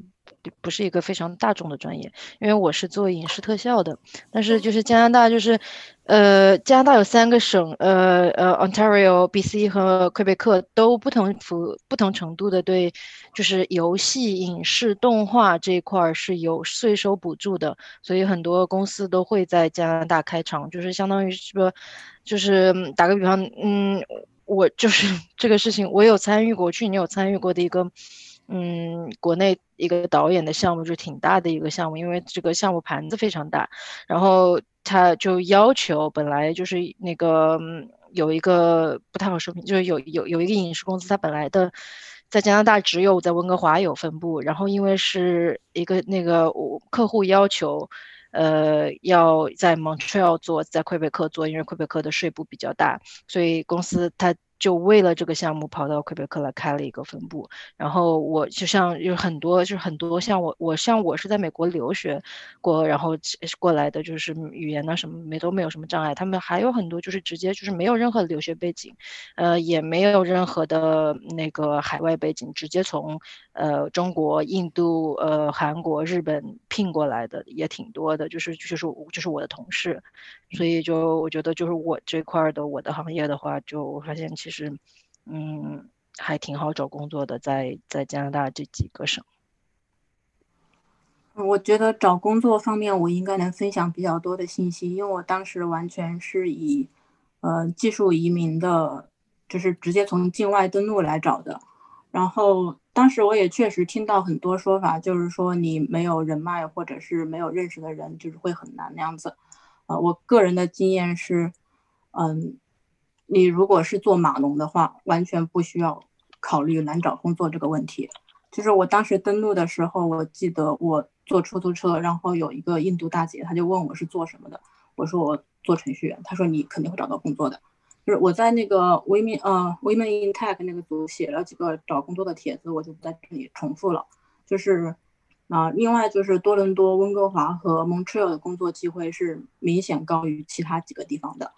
不是一个非常大众的专业，因为我是做影视特效的。但是就是加拿大就是，呃，加拿大有三个省，呃呃，Ontario、BC 和魁北克都不同幅不同程度的对，就是游戏、影视、动画这一块儿是有税收补助的，所以很多公司都会在加拿大开厂，就是相当于是说，就是打个比方，嗯。我就是 这个事情，我有参与过，去年有参与过的一个，嗯，国内一个导演的项目，就挺大的一个项目，因为这个项目盘子非常大，然后他就要求，本来就是那个有一个不太好说明，就是有有有一个影视公司，它本来的在加拿大只有在温哥华有分部，然后因为是一个那个我客户要求。呃，要在 Montreal 做，在魁北克做，因为魁北克的税部比较大，所以公司它就为了这个项目跑到魁北克来开了一个分部，然后我就像有很多就是很多像我我像我是在美国留学过，然后过来的就是语言呢什么没都没有什么障碍，他们还有很多就是直接就是没有任何留学背景，呃也没有任何的那个海外背景，直接从呃中国、印度、呃韩国、日本聘过来的也挺多的，就是就是就是我的同事，所以就我觉得就是我这块的我的行业的话，就我发现其实。嗯，还挺好找工作的，在在加拿大这几个省。我觉得找工作方面，我应该能分享比较多的信息，因为我当时完全是以，呃，技术移民的，就是直接从境外登陆来找的。然后当时我也确实听到很多说法，就是说你没有人脉或者是没有认识的人，就是会很难那样子。呃，我个人的经验是，嗯。你如果是做码农的话，完全不需要考虑难找工作这个问题。就是我当时登录的时候，我记得我坐出租车，然后有一个印度大姐，她就问我是做什么的，我说我做程序员，她说你肯定会找到工作的。就是我在那个 Women 呃 Women in Tech 那个组写了几个找工作的帖子，我就不在这里重复了。就是啊，另外就是多伦多、温哥华和 Montreal 的工作机会是明显高于其他几个地方的。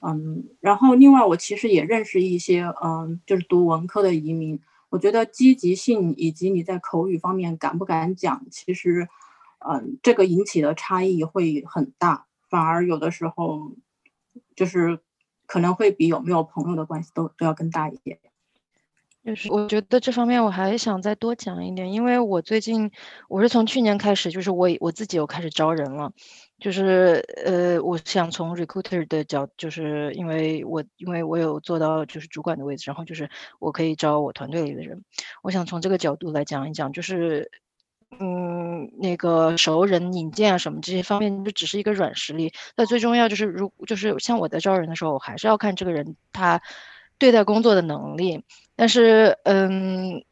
嗯，然后另外我其实也认识一些，嗯，就是读文科的移民。我觉得积极性以及你在口语方面敢不敢讲，其实，嗯，这个引起的差异会很大。反而有的时候，就是可能会比有没有朋友的关系都都要更大一点。就是我觉得这方面我还想再多讲一点，因为我最近我是从去年开始，就是我我自己又开始招人了。就是呃，我想从 recruiter 的角，就是因为我因为我有做到就是主管的位置，然后就是我可以招我团队里的人。我想从这个角度来讲一讲，就是嗯，那个熟人引荐啊什么这些方面，就只是一个软实力。那最重要就是如就是像我在招人的时候，我还是要看这个人他对待工作的能力。但是嗯。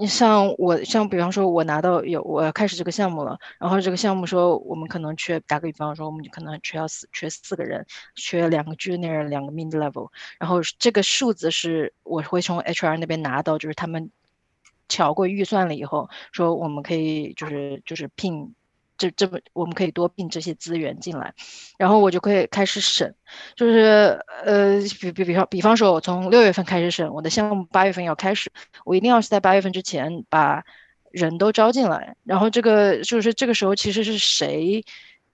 你像我，像比方说，我拿到有我要开始这个项目了，然后这个项目说我们可能缺，打个比方说，我们可能缺要四缺四个人，缺两个 junior，两个 mid level，然后这个数字是我会从 HR 那边拿到，就是他们调过预算了以后，说我们可以就是就是聘。这这么我们可以多并这些资源进来，然后我就可以开始审，就是呃比比比方比方说，我从六月份开始审我的项目，八月份要开始，我一定要是在八月份之前把人都招进来，然后这个就是这个时候其实是谁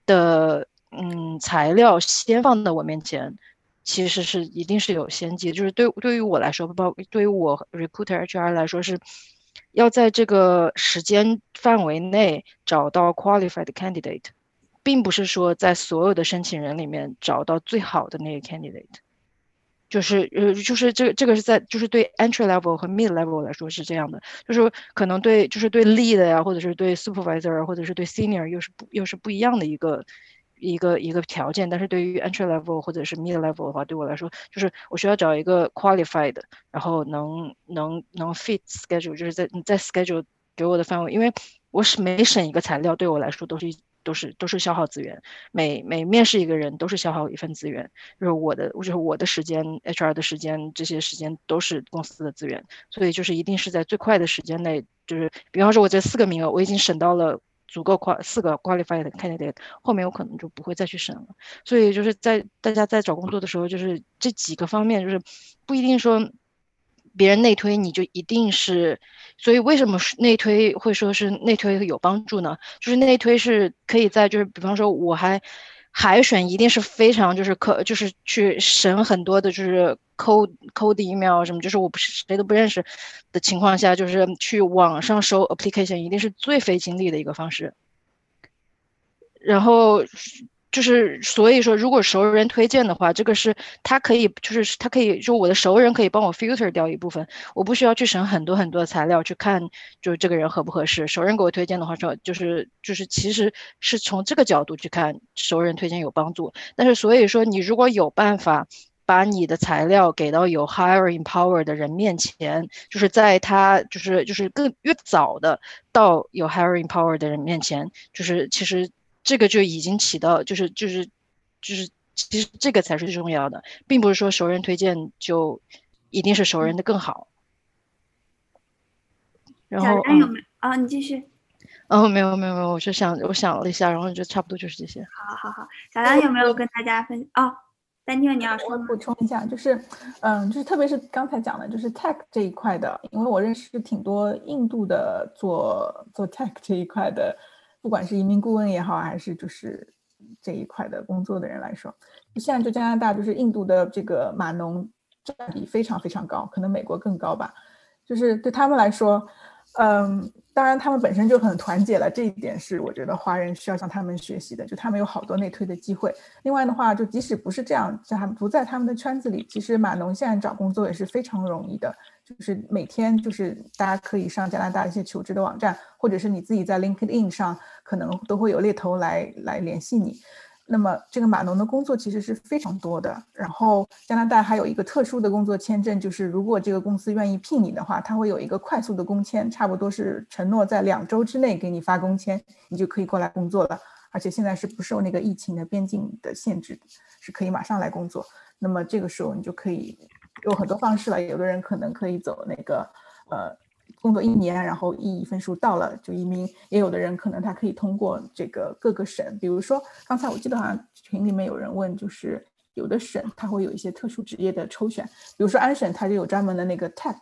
的嗯材料先放到我面前，其实是一定是有先机的，就是对对于我来说，包对于我 recruiter HR 来说是。要在这个时间范围内找到 qualified candidate，并不是说在所有的申请人里面找到最好的那个 candidate，就是呃，就是这个这个是在就是对 entry level 和 mid level 来说是这样的，就是可能对就是对 lead 呀，或者是对 supervisor 或者是对 senior 又是不又是不一样的一个。一个一个条件，但是对于 entry level 或者是 mid level 的话，对我来说，就是我需要找一个 qualified，然后能能能 fit schedule，就是在在 schedule 给我的范围，因为我是每审一个材料，对我来说都是都是都是消耗资源，每每面试一个人都是消耗一份资源，就是我的就是我的时间，HR 的时间，这些时间都是公司的资源，所以就是一定是在最快的时间内，就是比方说我这四个名额我已经审到了。足够快四个 qualified candidate，后面我可能就不会再去审了。所以就是在大家在找工作的时候，就是这几个方面，就是不一定说别人内推你就一定是。所以为什么内推会说是内推有帮助呢？就是内推是可以在就是比方说我还。海选一定是非常就是可就是去省很多的，就是 code code email 什么，就是我不是谁都不认识的情况下，就是去网上收 application 一定是最费精力的一个方式。然后。就是所以说，如果熟人推荐的话，这个是他可以，就是他可以，就我的熟人可以帮我 filter 掉一部分，我不需要去审很多很多的材料去看，就是这个人合不合适。熟人给我推荐的话，说就是就是其实是从这个角度去看，熟人推荐有帮助。但是所以说，你如果有办法把你的材料给到有 hiring power 的人面前，就是在他就是就是更越早的到有 hiring power 的人面前，就是其实。这个就已经起到，就是就是就是，其实这个才是最重要的，并不是说熟人推荐就一定是熟人的更好。然后，有没啊？你继续。哦，没有没有没有，我就想我想了一下，然后就差不多就是这些。好好好，小梁有没有跟大家分？哦，丹妮，你要说补充一下，就是，嗯，就是特别是刚才讲的，就是 tech 这一块的，因为我认识挺多印度的做做 tech 这一块的，不管是移民顾问也好，还是就是这一块的工作的人来说，现在就加拿大就是印度的这个码农占比非常非常高，可能美国更高吧，就是对他们来说。嗯，当然，他们本身就很团结了，这一点是我觉得华人需要向他们学习的。就他们有好多内推的机会。另外的话，就即使不是这样，在他们不在他们的圈子里，其实码农现在找工作也是非常容易的。就是每天，就是大家可以上加拿大一些求职的网站，或者是你自己在 LinkedIn 上，可能都会有猎头来来联系你。那么这个码农的工作其实是非常多的，然后加拿大还有一个特殊的工作签证，就是如果这个公司愿意聘你的话，他会有一个快速的工签，差不多是承诺在两周之内给你发工签，你就可以过来工作了。而且现在是不受那个疫情的边境的限制，是可以马上来工作。那么这个时候你就可以有很多方式了，有的人可能可以走那个呃。工作一年，然后 EE 分数到了就移民，也有的人可能他可以通过这个各个省，比如说刚才我记得好像群里面有人问，就是有的省它会有一些特殊职业的抽选，比如说安省它就有专门的那个 Tech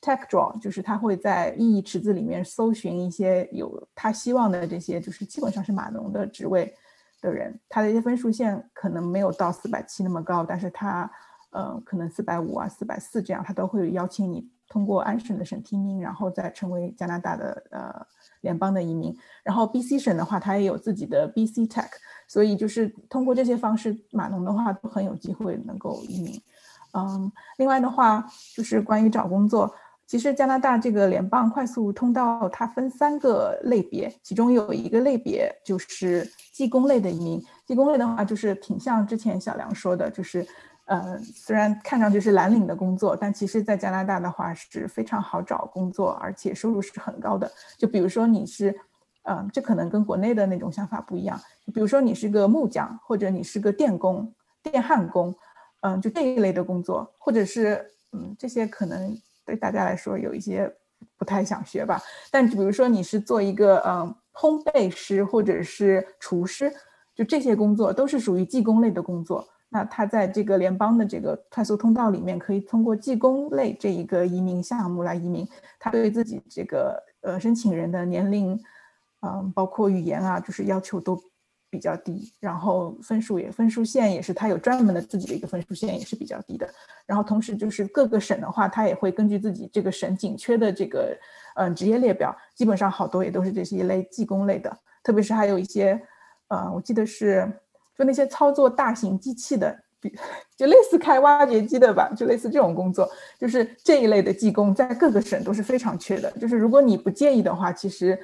Tech Draw，就是他会在 EE 池子里面搜寻一些有他希望的这些，就是基本上是码农的职位的人，他的一些分数线可能没有到四百七那么高，但是他呃可能四百五啊四百四这样，他都会邀请你。通过安省的省提名，然后再成为加拿大的呃联邦的移民。然后 B C 省的话，它也有自己的 B C Tech，所以就是通过这些方式，码农的话都很有机会能够移民。嗯，另外的话就是关于找工作，其实加拿大这个联邦快速通道它分三个类别，其中有一个类别就是技工类的移民。技工类的话，就是挺像之前小梁说的，就是。呃，虽然看上去是蓝领的工作，但其实，在加拿大的话是非常好找工作，而且收入是很高的。就比如说你是，嗯，这可能跟国内的那种想法不一样。比如说你是个木匠，或者你是个电工、电焊工，嗯，就这一类的工作，或者是，嗯，这些可能对大家来说有一些不太想学吧。但比如说你是做一个，嗯，烘焙师或者是厨师，就这些工作都是属于技工类的工作。那他在这个联邦的这个快速通道里面，可以通过技工类这一个移民项目来移民。他对自己这个呃申请人的年龄，嗯，包括语言啊，就是要求都比较低。然后分数也分数线也是他有专门的自己的一个分数线，也是比较低的。然后同时就是各个省的话，他也会根据自己这个省紧缺的这个嗯职业列表，基本上好多也都是这些一类技工类的。特别是还有一些，呃，我记得是。就那些操作大型机器的，比就类似开挖掘机的吧，就类似这种工作，就是这一类的技工，在各个省都是非常缺的。就是如果你不介意的话，其实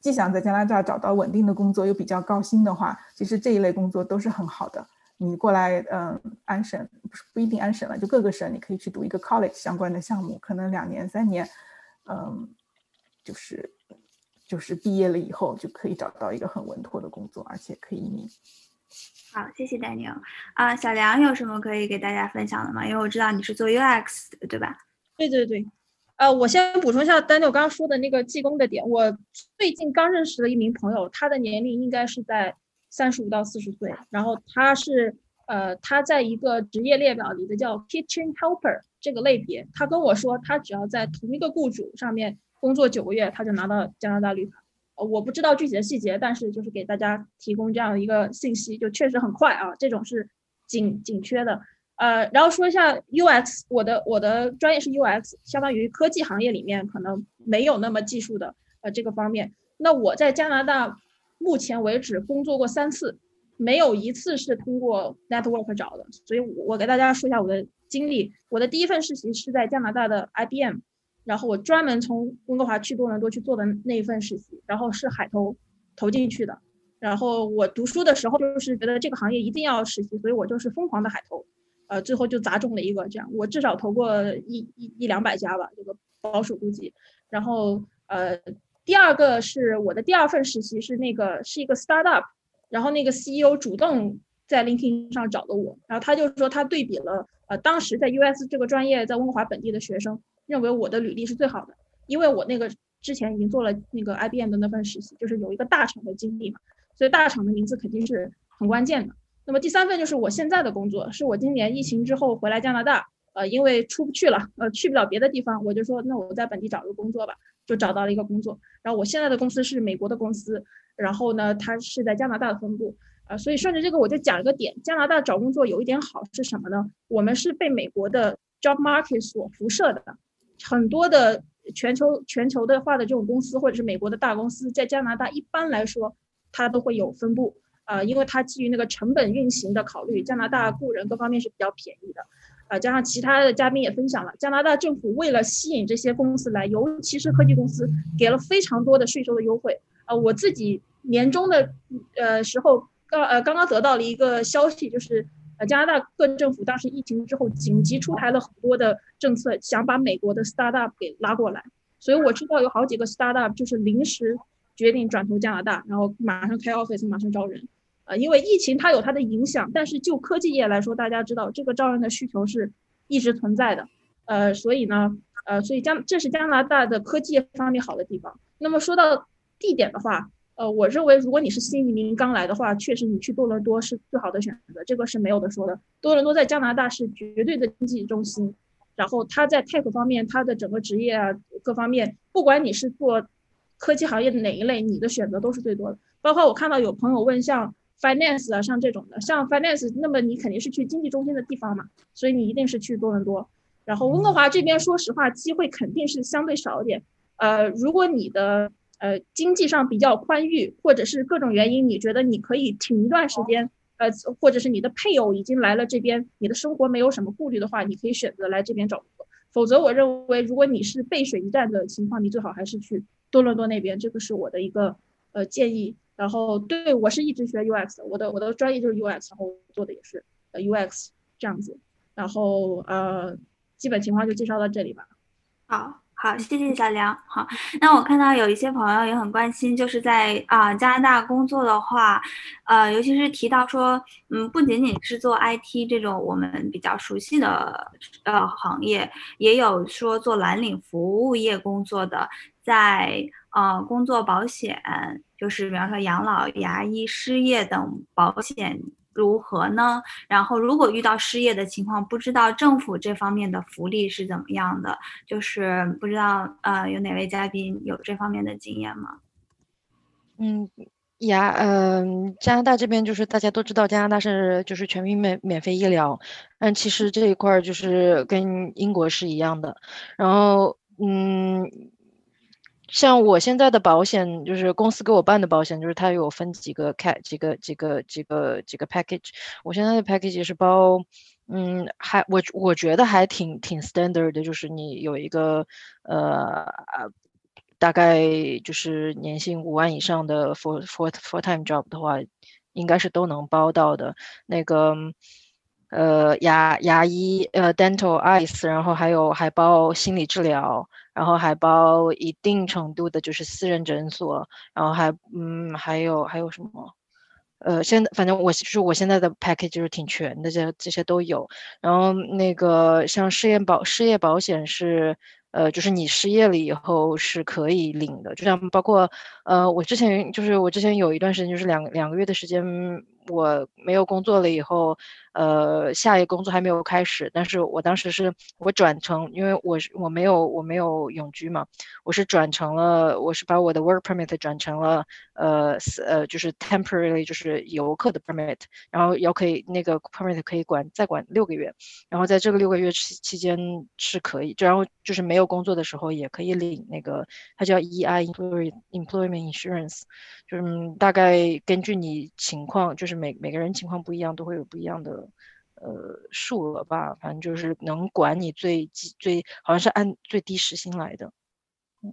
既想在加拿大找到稳定的工作，又比较高薪的话，其实这一类工作都是很好的。你过来，嗯，安省不是不一定安省了，就各个省你可以去读一个 college 相关的项目，可能两年三年，嗯，就是就是毕业了以后就可以找到一个很稳妥的工作，而且可以移民。好，谢谢 Daniel。啊，小梁有什么可以给大家分享的吗？因为我知道你是做 UX 的，对吧？对对对。呃，我先补充一下 Daniel 刚刚说的那个技工的点。我最近刚认识了一名朋友，他的年龄应该是在三十五到四十岁，然后他是呃他在一个职业列表里的叫 Kitchen Helper 这个类别。他跟我说，他只要在同一个雇主上面工作九个月，他就拿到加拿大绿卡。呃，我不知道具体的细节，但是就是给大家提供这样一个信息，就确实很快啊，这种是紧紧缺的。呃，然后说一下 UX，我的我的专业是 UX，相当于科技行业里面可能没有那么技术的呃这个方面。那我在加拿大目前为止工作过三次，没有一次是通过 network 找的，所以我给大家说一下我的经历。我的第一份实习是在加拿大的 IBM。然后我专门从温哥华去多伦多去做的那一份实习，然后是海投投进去的。然后我读书的时候就是觉得这个行业一定要实习，所以我就是疯狂的海投，呃，最后就砸中了一个这样。我至少投过一一一两百家吧，这个保守估计。然后呃，第二个是我的第二份实习是那个是一个 startup，然后那个 CEO 主动在 LinkedIn 上找的我，然后他就说他对比了呃当时在 US 这个专业在温哥华本地的学生，认为我的履历是最好的，因为我那个之前已经做了那个 IBM 的那份实习，就是有一个大厂的经历嘛，所以大厂的名字肯定是很关键的。那么第三份就是我现在的工作，是我今年疫情之后回来加拿大，呃，因为出不去了，呃，去不了别的地方，我就说那我在本地找个工作吧，就找到了一个工作。然后我现在的公司是美国的公司，然后呢，它是在加拿大的分部，啊，所以顺着这个我就讲一个点，加拿大找工作有一点好是什么呢？我们是被美国的 job market 所辐射的，很多的全球全球的话的这种公司或者是美国的大公司，在加拿大一般来说它都会有分部。呃，因为它基于那个成本运行的考虑，加拿大雇人各方面是比较便宜的，啊，加上其他的嘉宾也分享了，加拿大政府为了吸引这些公司来，尤其是科技公司，给了非常多的税收的优惠。啊，我自己年终的呃时候刚呃刚刚得到了一个消息，就是呃加拿大各政府当时疫情之后紧急出台了很多的政策，想把美国的 startup 给拉过来，所以我知道有好几个 startup 就是临时决定转投加拿大，然后马上开 office，马上招人。呃，因为疫情它有它的影响，但是就科技业来说，大家知道这个招人的需求是一直存在的，呃，所以呢，呃，所以加这是加拿大的科技业方面好的地方。那么说到地点的话，呃，我认为如果你是新移民刚来的话，确实你去多伦多是最好的选择，这个是没有的说的。多伦多在加拿大是绝对的经济中心，然后它在 tech 方面，它的整个职业啊各方面，不管你是做科技行业的哪一类，你的选择都是最多的。包括我看到有朋友问像。finance 啊，像这种的，像 finance，那么你肯定是去经济中心的地方嘛，所以你一定是去多伦多。然后温哥华这边，说实话，机会肯定是相对少一点。呃，如果你的呃经济上比较宽裕，或者是各种原因，你觉得你可以挺一段时间，呃，或者是你的配偶已经来了这边，你的生活没有什么顾虑的话，你可以选择来这边找工作。否则，我认为如果你是背水一战的情况，你最好还是去多伦多那边。这个是我的一个呃建议。然后，对我是一直学 UX，我的我的专业就是 UX，然后做的也是呃 UX 这样子。然后呃，基本情况就介绍到这里吧。好，好，谢谢小梁。好，那我看到有一些朋友也很关心，就是在啊加拿大工作的话，呃，尤其是提到说，嗯，不仅仅是做 IT 这种我们比较熟悉的呃行业，也有说做蓝领服务业工作的，在呃工作保险。就是比方说养老、牙医、失业等保险如何呢？然后如果遇到失业的情况，不知道政府这方面的福利是怎么样的？就是不知道呃有哪位嘉宾有这方面的经验吗？嗯，呀嗯加拿大这边就是大家都知道加拿大是就是全民免免费医疗，但其实这一块儿就是跟英国是一样的。然后嗯。像我现在的保险，就是公司给我办的保险，就是它有分几个 cat 几个几个几个几个 package。我现在的 package 是包，嗯，还我我觉得还挺挺 standard 的，就是你有一个呃，大概就是年薪五万以上的 full full full time job 的话，应该是都能包到的。那个呃牙牙医呃 dental eyes，然后还有还包心理治疗。然后还包一定程度的，就是私人诊所，然后还嗯还有还有什么，呃，现在反正我就是我现在的 package 就是挺全的，这这些都有。然后那个像失业保失业保险是，呃，就是你失业了以后是可以领的，就像包括呃，我之前就是我之前有一段时间就是两两个月的时间。我没有工作了以后，呃，下一个工作还没有开始，但是我当时是我转成，因为我是我没有我没有永居嘛，我是转成了，我是把我的 work permit 转成了，呃呃，就是 temporarily 就是游客的 permit，然后要可以那个 permit 可以管再管六个月，然后在这个六个月期期间是可以，然后就是没有工作的时候也可以领那个，它叫 EI employment insurance，就是大概根据你情况就是。每每个人情况不一样，都会有不一样的呃数额吧。反正就是能管你最最，好像是按最低时薪来的。嗯，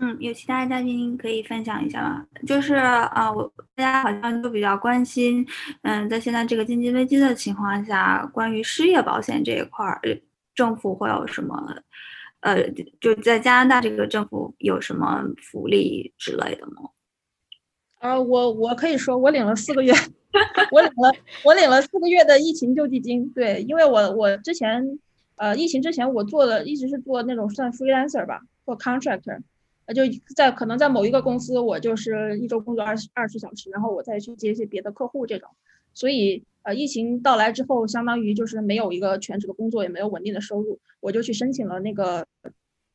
嗯，有其他嘉宾可以分享一下吗？就是啊，我大家好像都比较关心，嗯，在现在这个经济危机的情况下，关于失业保险这一块儿，政府会有什么？呃，就在加拿大这个政府有什么福利之类的吗？啊，我我可以说，我领了四个月，我领了我领了四个月的疫情救济金。对，因为我我之前呃疫情之前我做的一直是做那种算 freelancer 吧，做 contractor，呃就在可能在某一个公司我就是一周工作二十二十小时，然后我再去接一些别的客户这种。所以呃疫情到来之后，相当于就是没有一个全职的工作，也没有稳定的收入，我就去申请了那个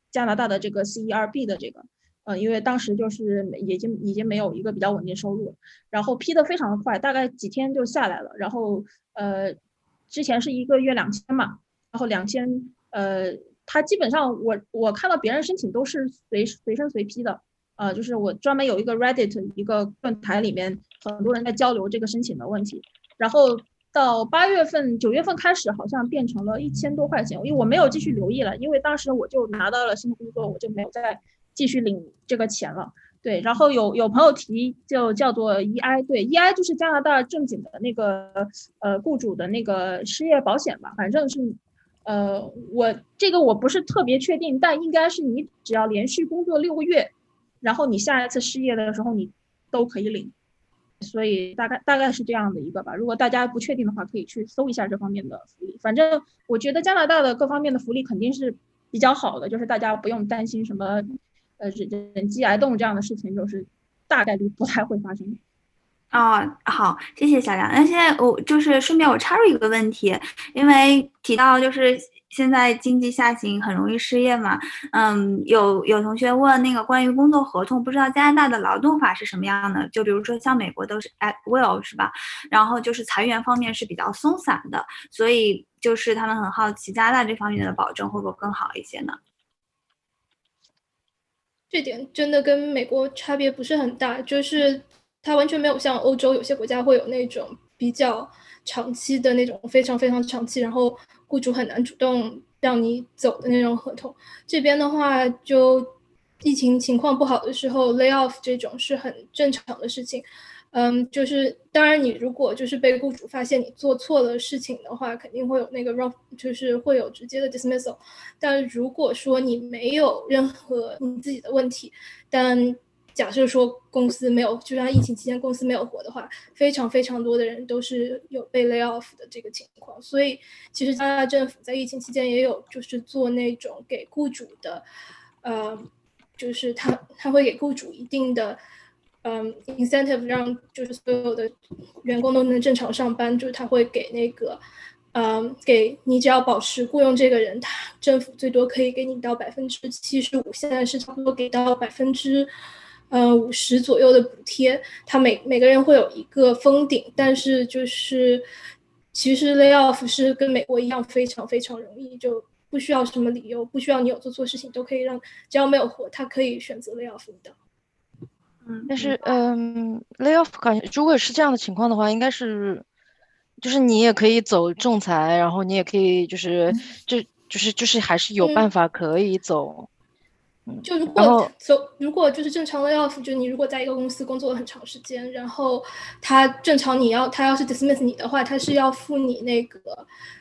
加拿大的这个 C E R B 的这个。呃，因为当时就是已经已经没有一个比较稳定收入，然后批的非常的快，大概几天就下来了。然后呃，之前是一个月两千嘛，然后两千呃，他基本上我我看到别人申请都是随随申随批的，呃，就是我专门有一个 Reddit 一个论坛里面很多人在交流这个申请的问题。然后到八月份九月份开始，好像变成了一千多块钱，因为我没有继续留意了，因为当时我就拿到了新的工作，我就没有再。继续领这个钱了，对，然后有有朋友提就叫做 EI，对，EI 就是加拿大正经的那个呃雇主的那个失业保险吧，反正是，呃，我这个我不是特别确定，但应该是你只要连续工作六个月，然后你下一次失业的时候你都可以领，所以大概大概是这样的一个吧。如果大家不确定的话，可以去搜一下这方面的福利。反正我觉得加拿大的各方面的福利肯定是比较好的，就是大家不用担心什么。呃，人人机癌动这样的事情，就是大概率不太会发生。哦，好，谢谢小梁。那现在我就是顺便我插入一个问题，因为提到就是现在经济下行，很容易失业嘛。嗯，有有同学问那个关于工作合同，不知道加拿大的劳动法是什么样的？就比如说像美国都是 at will 是吧？然后就是裁员方面是比较松散的，所以就是他们很好奇加拿大这方面的保证会不会更好一些呢？这点真的跟美国差别不是很大，就是它完全没有像欧洲有些国家会有那种比较长期的那种非常非常长期，然后雇主很难主动让你走的那种合同。这边的话，就疫情情况不好的时候，lay off 这种是很正常的事情。嗯，就是当然，你如果就是被雇主发现你做错了事情的话，肯定会有那个 rough，就是会有直接的 dismissal。但如果说你没有任何你自己的问题，但假设说公司没有，就像疫情期间公司没有活的话，非常非常多的人都是有被 lay off 的这个情况。所以其实加拿大政府在疫情期间也有就是做那种给雇主的，呃，就是他他会给雇主一定的。嗯，incentive 让就是所有的员工都能正常上班，就是他会给那个，嗯，给你只要保持雇佣这个人，他政府最多可以给你到百分之七十五，现在是差不多给到百分之，呃五十左右的补贴。他每每个人会有一个封顶，但是就是其实 lay off 是跟美国一样非常非常容易，就不需要什么理由，不需要你有做错事情都可以让，只要没有活，他可以选择 lay off 的。但是，嗯，layoff 感觉如果是这样的情况的话，应该是，就是你也可以走仲裁，然后你也可以就是，就就是就是还是有办法可以走。就如果走，如果就是正常 layoff，就你如果在一个公司工作了很长时间，然后他正常你要他要是 dismiss 你的话，他是要付你那个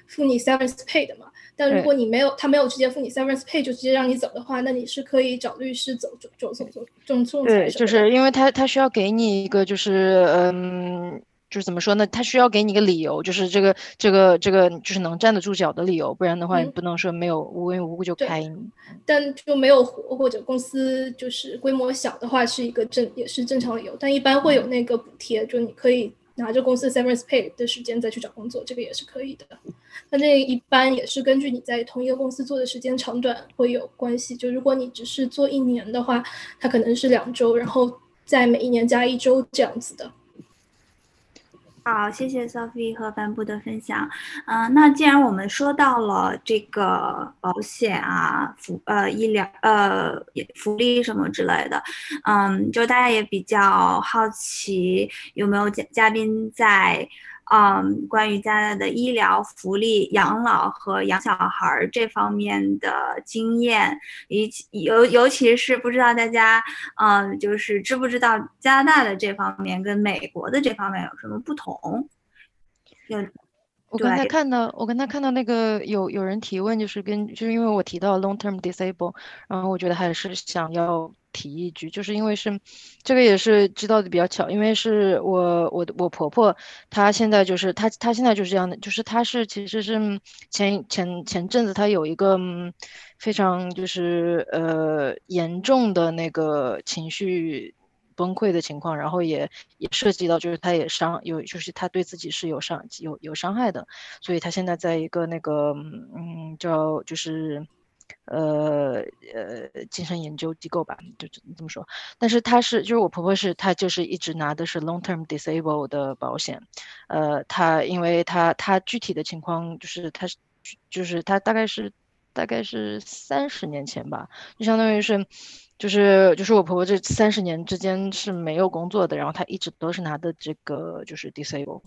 付你 severance pay 的嘛。但如果你没有，他没有直接付你 severance pay 就直接让你走的话，那你是可以找律师走走走走走仲仲裁。对，就是因为他他需要给你一个就是嗯，就是怎么说呢？他需要给你一个理由，就是这个这个这个就是能站得住脚的理由，不然的话你不能说没有无缘无故就开你。但就没有活或者公司就是规模小的话，是一个正也是正常理由，但一般会有那个补贴，就你可以。拿着公司 severance pay 的时间再去找工作，这个也是可以的。那这一般也是根据你在同一个公司做的时间长短会有关系。就如果你只是做一年的话，它可能是两周，然后在每一年加一周这样子的。好，谢谢 Sophie 和帆布的分享。嗯，那既然我们说到了这个保险啊、福呃医疗呃福利什么之类的，嗯，就大家也比较好奇，有没有嘉嘉宾在？嗯，关于加拿大的医疗福利、养老和养小孩这方面的经验，以尤尤其是不知道大家，嗯，就是知不知道加拿大的这方面跟美国的这方面有什么不同？有，我刚才看到，我刚才看到那个有有人提问，就是跟就是因为我提到 long term disable，然后我觉得还是想要提一句，就是因为是这个也是知道的比较巧，因为是我我我婆婆，她现在就是她她现在就是这样的，就是她是其实是前前前阵子她有一个非常就是呃严重的那个情绪。崩溃的情况，然后也也涉及到，就是他也伤有，就是他对自己是有伤有有伤害的，所以他现在在一个那个嗯叫就是呃呃精神研究机构吧，就这么说。但是他是就是我婆婆是她就是一直拿的是 long term disable 的保险，呃，她因为她她具体的情况就是她是就是她大概是大概是三十年前吧，就相当于是。就是就是我婆婆这三十年之间是没有工作的，然后她一直都是拿的这个就是 disable。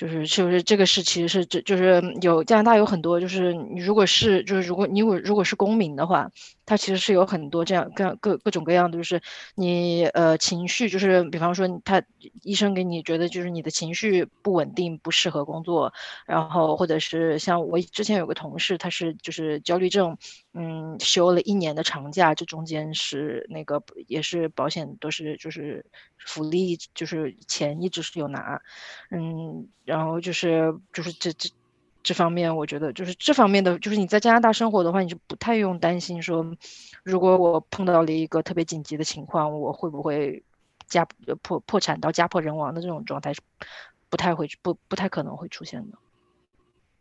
就是是不是这个事其实是这就是有加拿大有很多就是你如果是就是如果你如果如果是公民的话，它其实是有很多这样各各各种各样的就是你呃情绪就是比方说他医生给你觉得就是你的情绪不稳定不适合工作，然后或者是像我之前有个同事他是就是焦虑症，嗯休了一年的长假，这中间是那个也是保险都是就是福利就是钱一直是有拿，嗯。然后就是就是这这这方面，我觉得就是这方面的，就是你在加拿大生活的话，你就不太用担心说，如果我碰到了一个特别紧急的情况，我会不会家破破产到家破人亡的这种状态是不太会不不太可能会出现的。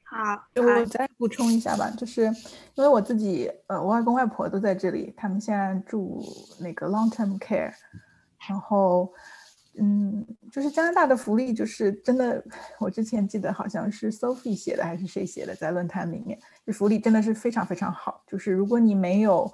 好，我再补充一下吧，就是因为我自己呃，我外公外婆都在这里，他们现在住那个 long term care，然后。嗯，就是加拿大的福利，就是真的。我之前记得好像是 Sophie 写的，还是谁写的，在论坛里面，这福利真的是非常非常好。就是如果你没有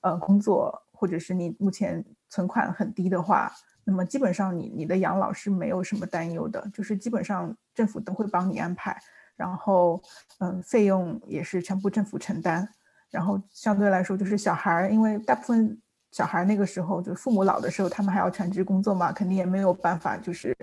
呃工作，或者是你目前存款很低的话，那么基本上你你的养老是没有什么担忧的。就是基本上政府都会帮你安排，然后嗯，费用也是全部政府承担。然后相对来说，就是小孩儿，因为大部分。小孩那个时候，就父母老的时候，他们还要全职工作嘛，肯定也没有办法，就是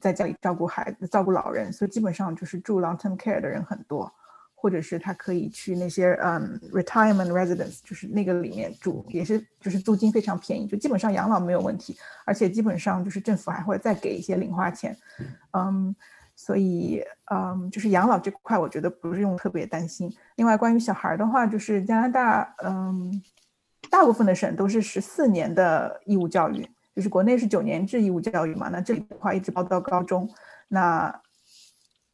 在家里照顾孩子、照顾老人，所以基本上就是住 long-term care 的人很多，或者是他可以去那些嗯 retirement residence，就是那个里面住，也是就是租金非常便宜，就基本上养老没有问题，而且基本上就是政府还会再给一些零花钱，嗯，所以嗯就是养老这块，我觉得不是用特别担心。另外关于小孩的话，就是加拿大嗯。大部分的省都是十四年的义务教育，就是国内是九年制义务教育嘛，那这里的话一直报到高中。那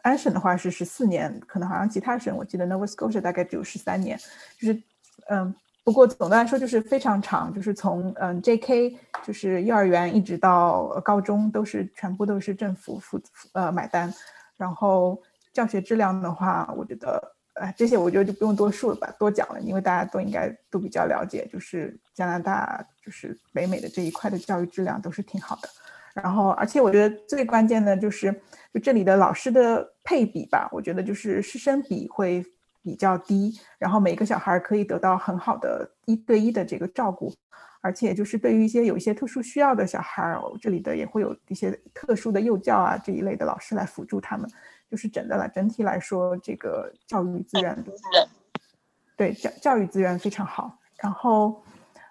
安省的话是十四年，可能好像其他省我记得 Nova Scotia 大概只有十三年，就是嗯，不过总的来说就是非常长，就是从嗯 JK 就是幼儿园一直到高中都是全部都是政府付呃买单，然后教学质量的话，我觉得。啊，这些我觉得就不用多说了吧，多讲了，因为大家都应该都比较了解，就是加拿大，就是北美的这一块的教育质量都是挺好的。然后，而且我觉得最关键的就是，就这里的老师的配比吧，我觉得就是师生比会比较低，然后每个小孩可以得到很好的一对一的这个照顾，而且就是对于一些有一些特殊需要的小孩，这里的也会有一些特殊的幼教啊这一类的老师来辅助他们。就是整的来整体来说，这个教育资源，对教教育资源非常好。然后，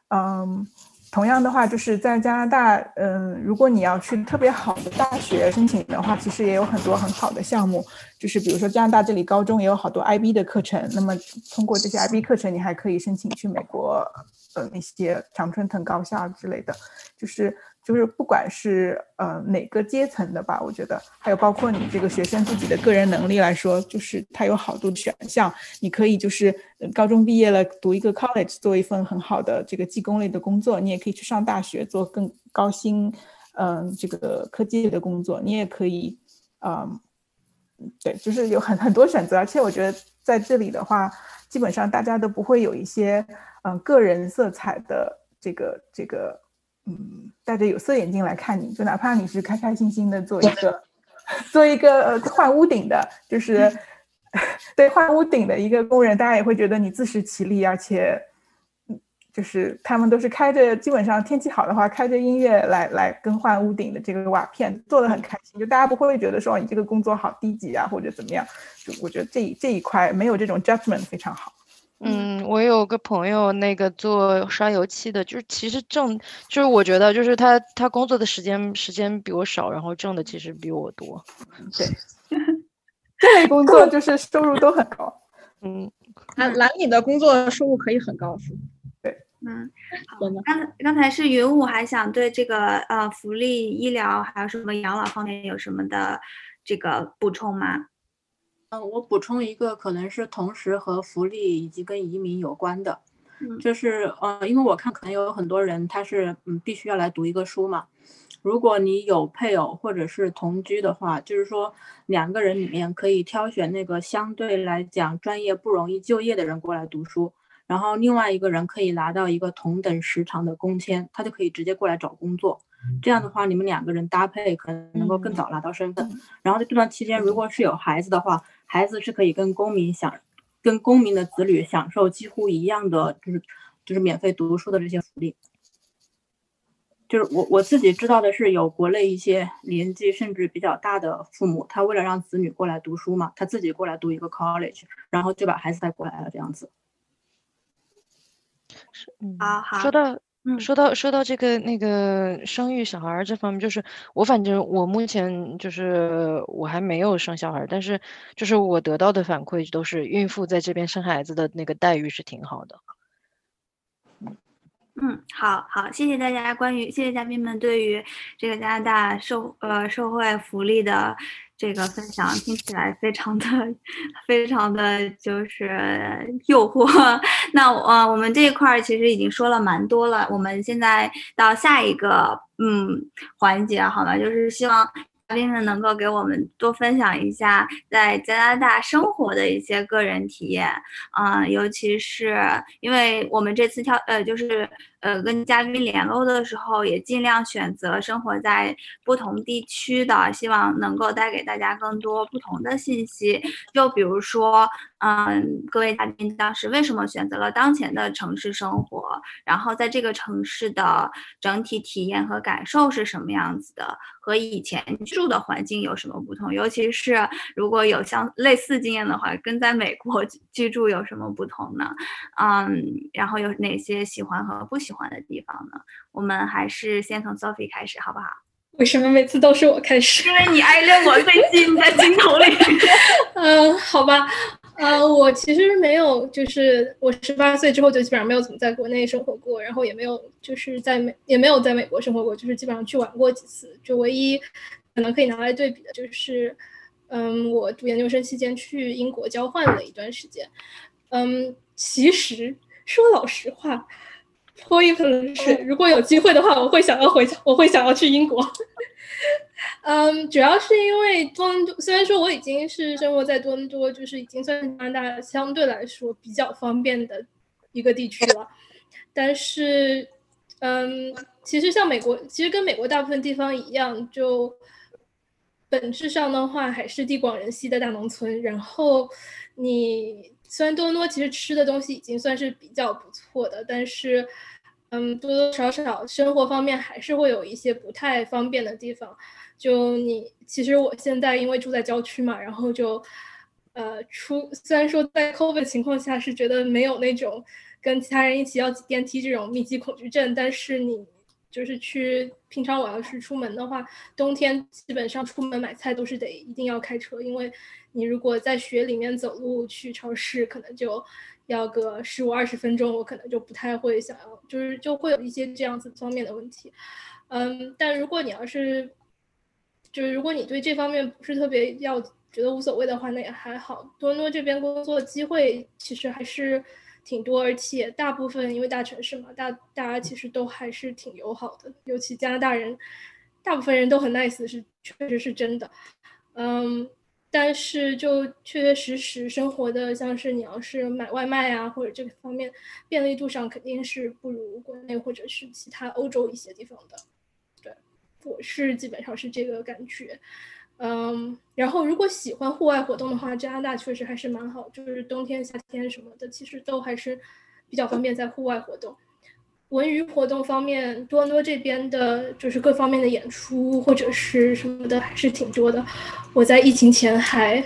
嗯，同样的话，就是在加拿大，嗯，如果你要去特别好的大学申请的话，其实也有很多很好的项目。就是比如说加拿大这里高中也有好多 IB 的课程，那么通过这些 IB 课程，你还可以申请去美国，呃，那些常春藤高校之类的，就是。就是不管是呃哪个阶层的吧，我觉得还有包括你这个学生自己的个人能力来说，就是它有好多选项，你可以就是高中毕业了读一个 college 做一份很好的这个技工类的工作，你也可以去上大学做更高薪嗯这个科技类的工作，你也可以嗯对，就是有很很多选择，而且我觉得在这里的话，基本上大家都不会有一些嗯个人色彩的这个这个。嗯，戴着有色眼镜来看你，就哪怕你是开开心心的做一个，做一个换屋顶的，就是 对换屋顶的一个工人，大家也会觉得你自食其力，而且，就是他们都是开着，基本上天气好的话，开着音乐来来更换屋顶的这个瓦片，做的很开心，就大家不会觉得说你这个工作好低级啊或者怎么样，就我觉得这这一块没有这种 judgment 非常好。嗯，我有个朋友，那个做刷油漆的，就是其实挣，就是我觉得，就是他他工作的时间时间比我少，然后挣的其实比我多。对，这类工作就是收入都很高。嗯，蓝蓝领的工作收入可以很高。是对，嗯。刚刚才是云雾，还想对这个呃福利、医疗还有什么养老方面有什么的这个补充吗？嗯，我补充一个，可能是同时和福利以及跟移民有关的，就是呃，因为我看可能有很多人他是嗯必须要来读一个书嘛。如果你有配偶或者是同居的话，就是说两个人里面可以挑选那个相对来讲专业不容易就业的人过来读书，然后另外一个人可以拿到一个同等时长的工签，他就可以直接过来找工作。这样的话，你们两个人搭配可能能够更早拿到身份。然后在这段期间，如果是有孩子的话，孩子是可以跟公民享，跟公民的子女享受几乎一样的，就是就是免费读书的这些福利。就是我我自己知道的是，有国内一些年纪甚至比较大的父母，他为了让子女过来读书嘛，他自己过来读一个 college，然后就把孩子带过来了，这样子。是，嗯，好好说到。说到说到这个那个生育小孩这方面，就是我反正我目前就是我还没有生小孩，但是就是我得到的反馈都是孕妇在这边生孩子的那个待遇是挺好的。嗯，好好，谢谢大家关于谢谢嘉宾们对于这个加拿大社呃社会福利的。这个分享听起来非常的、非常的就是诱惑。那呃，我们这一块儿其实已经说了蛮多了。我们现在到下一个嗯环节，好吗？就是希望。嘉宾们能够给我们多分享一下在加拿大生活的一些个人体验，嗯，尤其是因为我们这次挑呃就是呃跟嘉宾联络的时候，也尽量选择生活在不同地区的，希望能够带给大家更多不同的信息。就比如说，嗯，各位嘉宾当时为什么选择了当前的城市生活？然后在这个城市的整体体验和感受是什么样子的？和以前居住的环境有什么不同？尤其是如果有相类似经验的话，跟在美国 居住有什么不同呢？嗯，然后有哪些喜欢和不喜欢的地方呢？我们还是先从 Sophie 开始，好不好？为什么每次都是我开始？因为你挨着我最近在镜头里。嗯，好吧。呃，我其实没有，就是我十八岁之后就基本上没有怎么在国内生活过，然后也没有就是在美也没有在美国生活过，就是基本上去玩过几次。就唯一可能可以拿来对比的就是，嗯，我读研究生期间去英国交换了一段时间。嗯，其实说老实话，point 是如果有机会的话，我会想要回，我会想要去英国。嗯，主要是因为多伦多，虽然说我已经是生活在多伦多，就是已经算加拿大相对来说比较方便的一个地区了，但是，嗯，其实像美国，其实跟美国大部分地方一样，就本质上的话还是地广人稀的大农村。然后，你虽然多伦多其实吃的东西已经算是比较不错的，但是，嗯，多多少少生活方面还是会有一些不太方便的地方。就你，其实我现在因为住在郊区嘛，然后就，呃，出虽然说在 COVID 情况下是觉得没有那种跟其他人一起要挤电梯这种密集恐惧症，但是你就是去平常我要是出门的话，冬天基本上出门买菜都是得一定要开车，因为你如果在雪里面走路去超市，可能就要个十五二十分钟，我可能就不太会想要，就是就会有一些这样子方面的问题，嗯，但如果你要是就是如果你对这方面不是特别要觉得无所谓的话，那也还好。多伦多这边工作机会其实还是挺多，而且大部分因为大城市嘛，大大家其实都还是挺友好的。尤其加拿大人，大部分人都很 nice，是确实是真的。嗯，但是就确确实实生活的，像是你要是买外卖啊，或者这个方面便利度上肯定是不如国内或者是其他欧洲一些地方的。我是基本上是这个感觉，嗯，然后如果喜欢户外活动的话，加拿大确实还是蛮好，就是冬天、夏天什么的，其实都还是比较方便在户外活动。文娱活动方面，多伦多这边的就是各方面的演出或者是什么的还是挺多的。我在疫情前还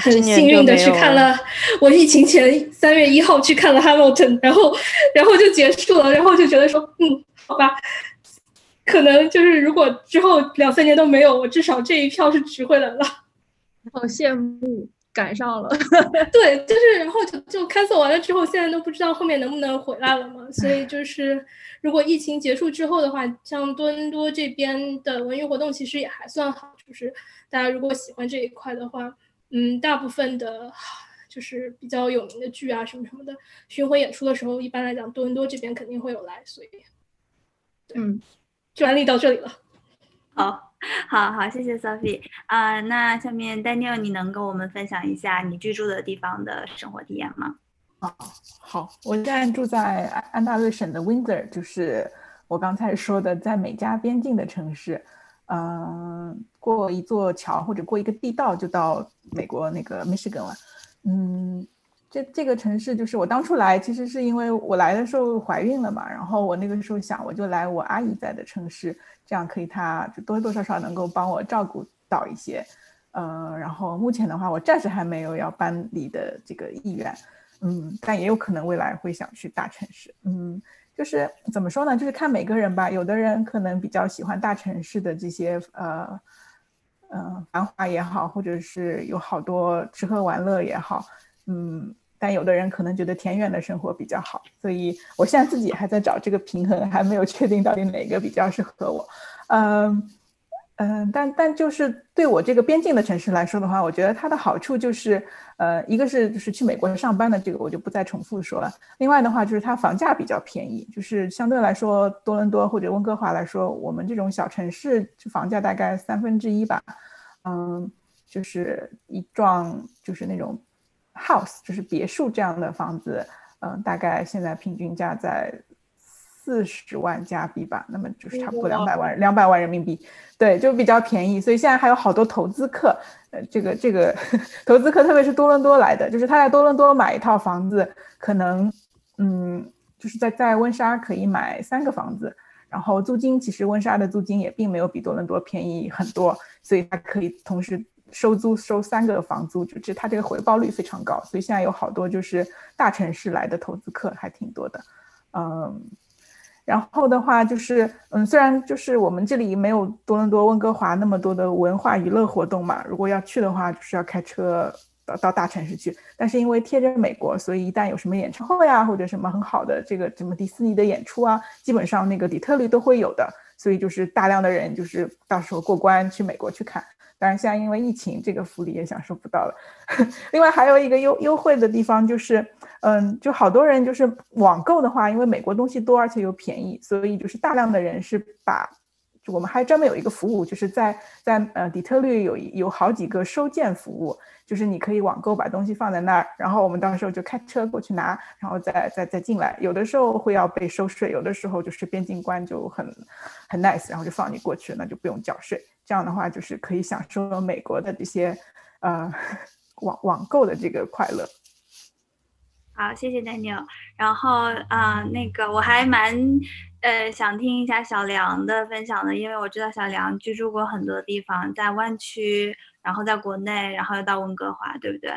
很幸运的去看了，我疫情前三月一号去看了《Hamilton》，然后然后就结束了，然后就觉得说，嗯，好吧，可能就是如果之后两三年都没有，我至少这一票是值回来了。好羡慕。赶上了，对，就是然后就就 cancel 完了之后，现在都不知道后面能不能回来了嘛。所以就是如果疫情结束之后的话，像多伦多这边的文娱活动其实也还算好，就是大家如果喜欢这一块的话，嗯，大部分的，就是比较有名的剧啊什么什么的巡回演出的时候，一般来讲多伦多这边肯定会有来，所以，嗯，专利到这里了，好。好好，谢谢 Sophie 啊。那下面 Daniel，你能跟我们分享一下你居住的地方的生活体验吗？啊，好，我现在住在安大略省的 Windsor，就是我刚才说的在美加边境的城市。嗯，过一座桥或者过一个地道就到美国那个 Michigan 了。嗯，这这个城市就是我当初来，其实是因为我来的时候怀孕了嘛，然后我那个时候想，我就来我阿姨在的城市。这样可以，他就多多少少能够帮我照顾到一些，呃，然后目前的话，我暂时还没有要搬离的这个意愿，嗯，但也有可能未来会想去大城市，嗯，就是怎么说呢，就是看每个人吧，有的人可能比较喜欢大城市的这些，呃，嗯，繁华也好，或者是有好多吃喝玩乐也好，嗯。但有的人可能觉得田园的生活比较好，所以我现在自己还在找这个平衡，还没有确定到底哪个比较适合我。嗯嗯，但但就是对我这个边境的城市来说的话，我觉得它的好处就是，呃，一个是就是去美国上班的这个我就不再重复说了。另外的话就是它房价比较便宜，就是相对来说多伦多或者温哥华来说，我们这种小城市房价大概三分之一吧。嗯，就是一幢就是那种。House 就是别墅这样的房子，嗯，大概现在平均价在四十万加币吧，那么就是差不多两百万两百万人民币，对，就比较便宜。所以现在还有好多投资客，呃，这个这个投资客，特别是多伦多来的，就是他在多伦多买一套房子，可能嗯，就是在在温莎可以买三个房子，然后租金其实温莎的租金也并没有比多伦多便宜很多，所以他可以同时。收租收三个房租，就这，它这个回报率非常高，所以现在有好多就是大城市来的投资客还挺多的，嗯，然后的话就是，嗯，虽然就是我们这里没有多伦多、温哥华那么多的文化娱乐活动嘛，如果要去的话，就是要开车到到大城市去，但是因为贴着美国，所以一旦有什么演唱会啊，或者什么很好的这个什么迪士尼的演出啊，基本上那个底特律都会有的，所以就是大量的人就是到时候过关去美国去看。当然，现在因为疫情，这个福利也享受不到了。另外，还有一个优优惠的地方就是，嗯，就好多人就是网购的话，因为美国东西多，而且又便宜，所以就是大量的人是把，我们还专门有一个服务，就是在在呃底特律有有好几个收件服务，就是你可以网购把东西放在那儿，然后我们到时候就开车过去拿，然后再再再进来。有的时候会要被收税，有的时候就是边境关就很很 nice，然后就放你过去，那就不用缴税。这样的话，就是可以享受美国的这些，呃，网网购的这个快乐。好，谢谢 Daniel。然后啊，那个我还蛮呃想听一下小梁的分享的，因为我知道小梁居住过很多地方，在湾区，然后在国内，然后又到温哥华，对不对？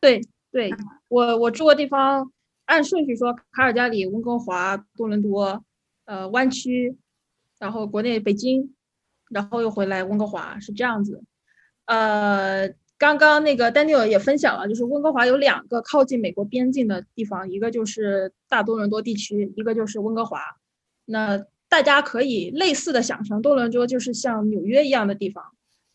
对对，我我住过地方，按顺序说，卡尔加里、温哥华、多伦多，呃，湾区，然后国内北京。然后又回来温哥华是这样子，呃，刚刚那个丹尼尔也分享了，就是温哥华有两个靠近美国边境的地方，一个就是大多伦多地区，一个就是温哥华。那大家可以类似的想象，多伦多就是像纽约一样的地方，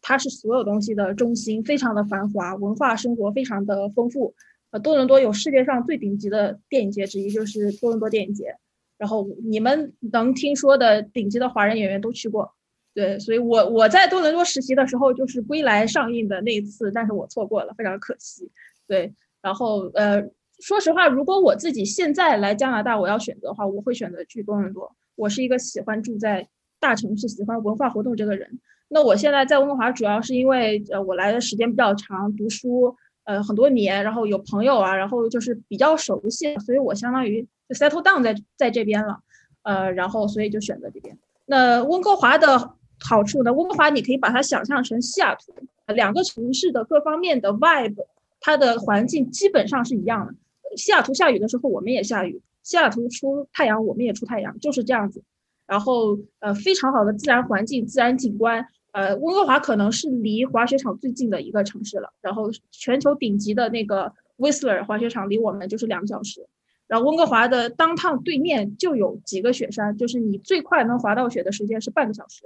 它是所有东西的中心，非常的繁华，文化生活非常的丰富。呃，多伦多有世界上最顶级的电影节之一，就是多伦多电影节。然后你们能听说的顶级的华人演员都去过。对，所以我我在多伦多实习的时候，就是《归来》上映的那一次，但是我错过了，非常可惜。对，然后呃，说实话，如果我自己现在来加拿大，我要选择的话，我会选择去多伦多。我是一个喜欢住在大城市、喜欢文化活动这个人。那我现在在温哥华，主要是因为呃，我来的时间比较长，读书呃很多年，然后有朋友啊，然后就是比较熟悉，所以我相当于 settle down 在在这边了。呃，然后所以就选择这边。那温哥华的好处呢？温哥华你可以把它想象成西雅图，两个城市的各方面的 vibe，它的环境基本上是一样的。西雅图下雨的时候我们也下雨，西雅图出太阳我们也出太阳，就是这样子。然后呃，非常好的自然环境、自然景观。呃，温哥华可能是离滑雪场最近的一个城市了。然后全球顶级的那个 Whistler 滑雪场离我们就是两个小时。然后温哥华的当趟对面就有几个雪山，就是你最快能滑到雪的时间是半个小时，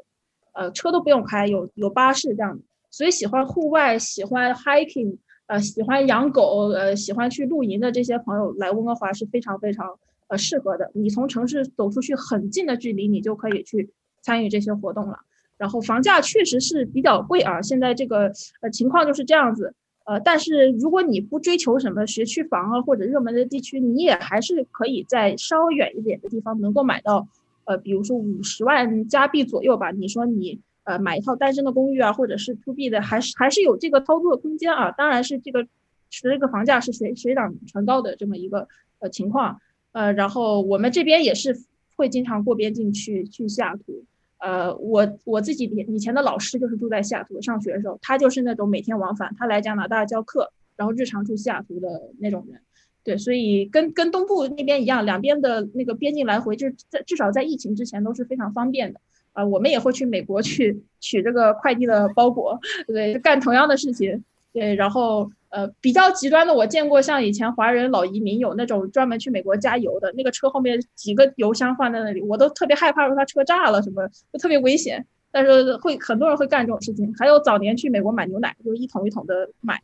呃，车都不用开，有有巴士这样。所以喜欢户外、喜欢 hiking、呃，喜欢养狗、呃，喜欢去露营的这些朋友来温哥华是非常非常呃适合的。你从城市走出去很近的距离，你就可以去参与这些活动了。然后房价确实是比较贵啊，现在这个呃情况就是这样子。呃，但是如果你不追求什么学区房啊或者热门的地区，你也还是可以在稍远一点的地方能够买到，呃，比如说五十万加币左右吧。你说你呃买一套单身的公寓啊，或者是 to B 的，还是还是有这个操作空间啊。当然是这个这个房价是水水涨船高的这么一个呃情况。呃，然后我们这边也是会经常过边境去去西雅图。呃，我我自己以前的老师就是住在西雅图上学的时候，他就是那种每天往返，他来加拿大教课，然后日常住西雅图的那种人。对，所以跟跟东部那边一样，两边的那个边境来回，就是在至少在疫情之前都是非常方便的。啊，我们也会去美国去取这个快递的包裹，对，干同样的事情。对，然后。呃，比较极端的，我见过像以前华人老移民有那种专门去美国加油的那个车后面几个油箱放在那里，我都特别害怕说他车炸了什么，就特别危险。但是会很多人会干这种事情。还有早年去美国买牛奶，就是一桶一桶的买。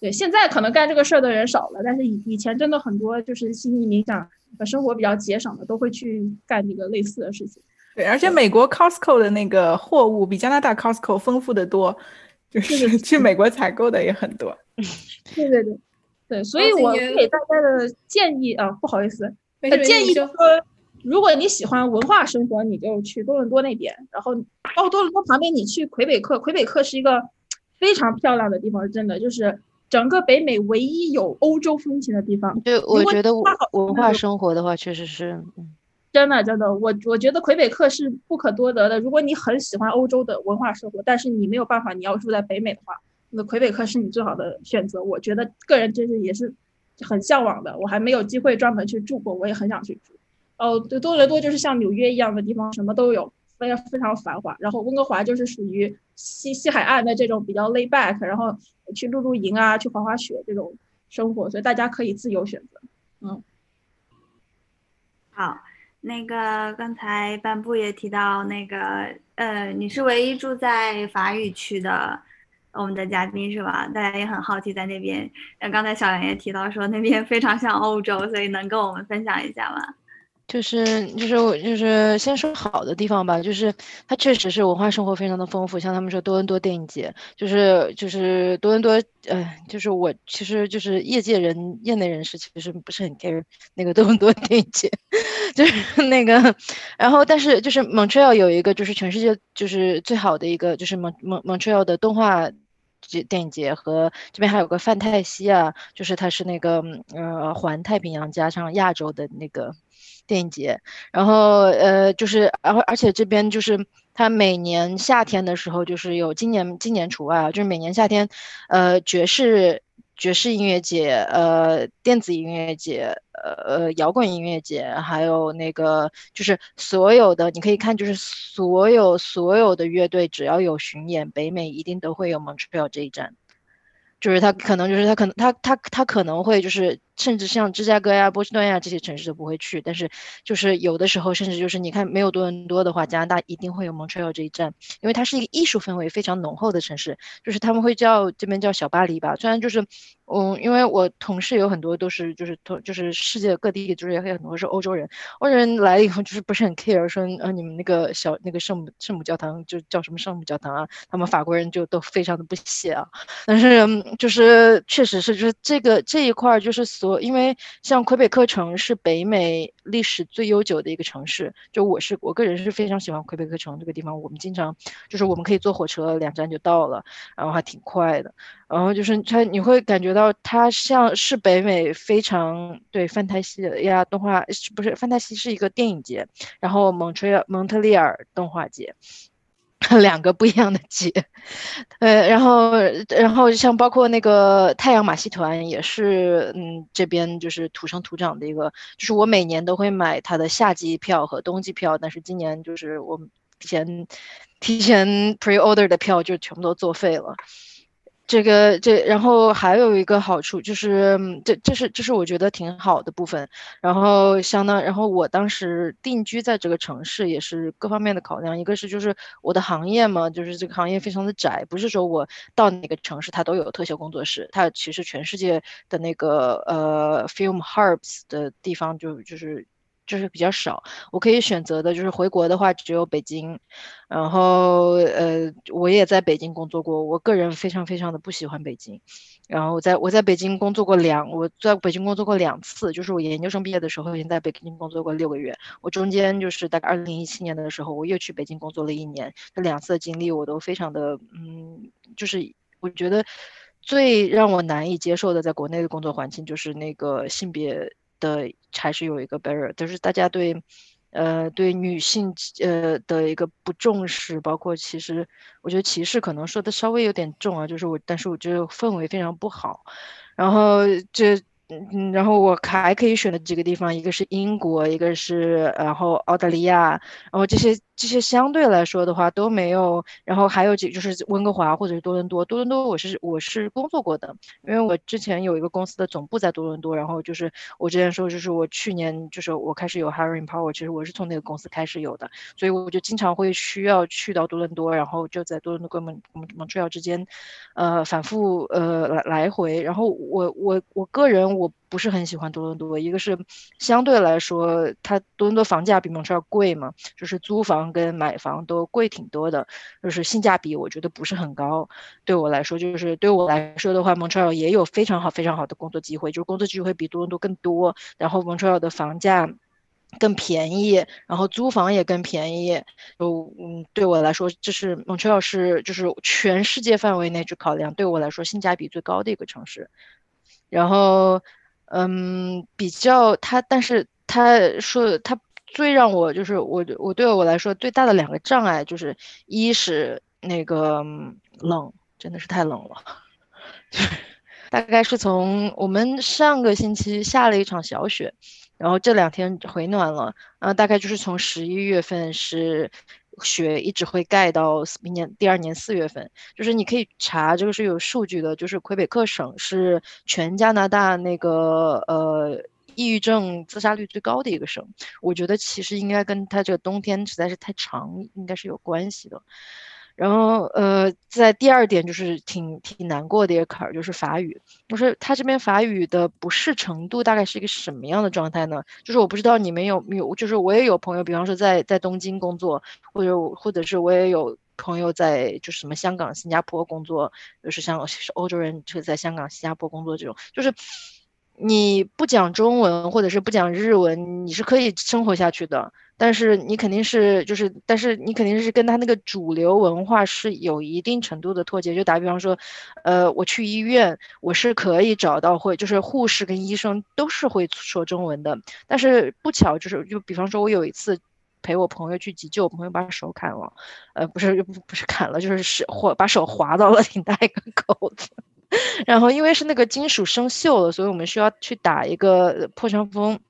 对，现在可能干这个事儿的人少了，但是以以前真的很多就是新移民想生活比较节省的，都会去干这个类似的事情。对，而且美国 Costco 的那个货物比加拿大 Costco 丰富的多。就是去美国采购的也很多，对对对，对，所以我给大家的建议啊，不好意思，建议就是说，如果你喜欢文化生活，你就去多伦多那边，然后哦，多伦多旁边你去魁北克，魁北克是一个非常漂亮的地方，真的就是整个北美唯一有欧洲风情的地方。对，我觉得文化生活的话，确实是。真的，真的，我我觉得魁北克是不可多得的。如果你很喜欢欧洲的文化生活，但是你没有办法，你要住在北美的话，那魁北克是你最好的选择。我觉得个人真是也是很向往的。我还没有机会专门去住过，我也很想去住。哦，对，多伦多就是像纽约一样的地方，什么都有，非常非常繁华。然后温哥华就是属于西西海岸的这种比较 lay back，然后去露露营啊，去滑滑雪这种生活，所以大家可以自由选择。嗯，好。那个刚才半部也提到，那个呃，你是唯一住在法语区的我们的嘉宾是吧？大家也很好奇在那边。那，刚才小杨也提到说那边非常像欧洲，所以能跟我们分享一下吗？就是就是我就是先说好的地方吧，就是它确实是文化生活非常的丰富，像他们说多伦多电影节，就是就是多伦多，呃，就是我其实就是业界人业内人士其实不是很 care 那个多伦多电影节，就是那个，然后但是就是 Montreal 有一个就是全世界就是最好的一个就是蒙蒙 Montreal 的动画节电影节和这边还有个范泰西啊，就是它是那个呃环太平洋加上亚洲的那个。电影节，然后呃，就是，然后而且这边就是它每年夏天的时候，就是有今年今年除外啊，就是每年夏天，呃，爵士爵士音乐节，呃，电子音乐节，呃呃，摇滚音乐节，还有那个就是所有的你可以看，就是所有所有的乐队只要有巡演，北美一定都会有 Montreal 这一站，就是他可能就是他可能他他他可能会就是。甚至像芝加哥呀、波士顿呀这些城市都不会去，但是就是有的时候，甚至就是你看没有多伦多的话，加拿大一定会有 Montreal 这一站，因为它是一个艺术氛围非常浓厚的城市，就是他们会叫这边叫小巴黎吧。虽然就是嗯，因为我同事有很多都是就是同就是世界各地就是也有很多是欧洲人，欧洲人来了以后就是不是很 care 说呃你们那个小那个圣母圣母教堂就叫什么圣母教堂啊，他们法国人就都非常的不屑啊。但是就是确实是就是这个这一块就是所。因为像魁北克城是北美历史最悠久的一个城市，就我是我个人是非常喜欢魁北克城这个地方。我们经常就是我们可以坐火车两站就到了，然后还挺快的。然后就是它你会感觉到它像是北美非常对范泰西呀动画不是范泰西是一个电影节，然后蒙特利蒙特利尔动画节。两个不一样的节，呃，然后，然后像包括那个太阳马戏团也是，嗯，这边就是土生土长的一个，就是我每年都会买它的夏季票和冬季票，但是今年就是我提前提前 pre order 的票就全部都作废了。这个这，然后还有一个好处就是，这这是这是我觉得挺好的部分。然后相当，然后我当时定居在这个城市也是各方面的考量，一个是就是我的行业嘛，就是这个行业非常的窄，不是说我到哪个城市它都有特效工作室，它其实全世界的那个呃 film hubs 的地方就就是。就是比较少，我可以选择的，就是回国的话只有北京，然后呃，我也在北京工作过，我个人非常非常的不喜欢北京，然后我在我在北京工作过两，我在北京工作过两次，就是我研究生毕业的时候已经在北京工作过六个月，我中间就是大概二零一七年的时候，我又去北京工作了一年，这两次的经历我都非常的，嗯，就是我觉得最让我难以接受的，在国内的工作环境就是那个性别。的还是有一个 barrier，就是大家对，呃，对女性呃的一个不重视，包括其实我觉得歧视可能说的稍微有点重啊，就是我，但是我觉得氛围非常不好，然后这。嗯，然后我还可以选的几个地方，一个是英国，一个是然后澳大利亚，然后这些这些相对来说的话都没有，然后还有几就是温哥华或者是多伦多，多伦多我是我是工作过的，因为我之前有一个公司的总部在多伦多，然后就是我之前说就是我去年就是我开始有 hiring power，其实我是从那个公司开始有的，所以我就经常会需要去到多伦多，然后就在多伦多跟蒙蒙蒙特利尔之间，呃反复呃来来回，然后我我我个人。我不是很喜欢多伦多，一个是相对来说，它多伦多房价比蒙特利尔贵嘛，就是租房跟买房都贵挺多的，就是性价比我觉得不是很高。对我来说，就是对我来说的话，蒙特利尔也有非常好非常好的工作机会，就是工作机会比多伦多更多，然后蒙特利尔的房价更便宜，然后租房也更便宜。就嗯，对我来说，这是蒙特利尔是就是全世界范围内去考量，对我来说性价比最高的一个城市。然后，嗯，比较他，但是他说他最让我就是我我对我来说最大的两个障碍就是，一是那个冷，真的是太冷了，大概是从我们上个星期下了一场小雪，然后这两天回暖了，然后大概就是从十一月份是。雪一直会盖到明年第二年四月份，就是你可以查这个是有数据的，就是魁北克省是全加拿大那个呃抑郁症自杀率最高的一个省。我觉得其实应该跟它这个冬天实在是太长，应该是有关系的。然后，呃，在第二点就是挺挺难过的一个坎儿，就是法语。就是他这边法语的不适程度大概是一个什么样的状态呢？就是我不知道你们有没有，就是我也有朋友，比方说在在东京工作，或者或者是我也有朋友在就是什么香港、新加坡工作，就是像是欧洲人就在香港、新加坡工作这种，就是你不讲中文或者是不讲日文，你是可以生活下去的。但是你肯定是就是，但是你肯定是跟他那个主流文化是有一定程度的脱节。就打比方说，呃，我去医院，我是可以找到会，就是护士跟医生都是会说中文的。但是不巧就是，就比方说，我有一次陪我朋友去急救，我朋友把手砍了，呃，不是不是砍了，就是是划把手划到了挺大一个口子。然后因为是那个金属生锈了，所以我们需要去打一个破伤风。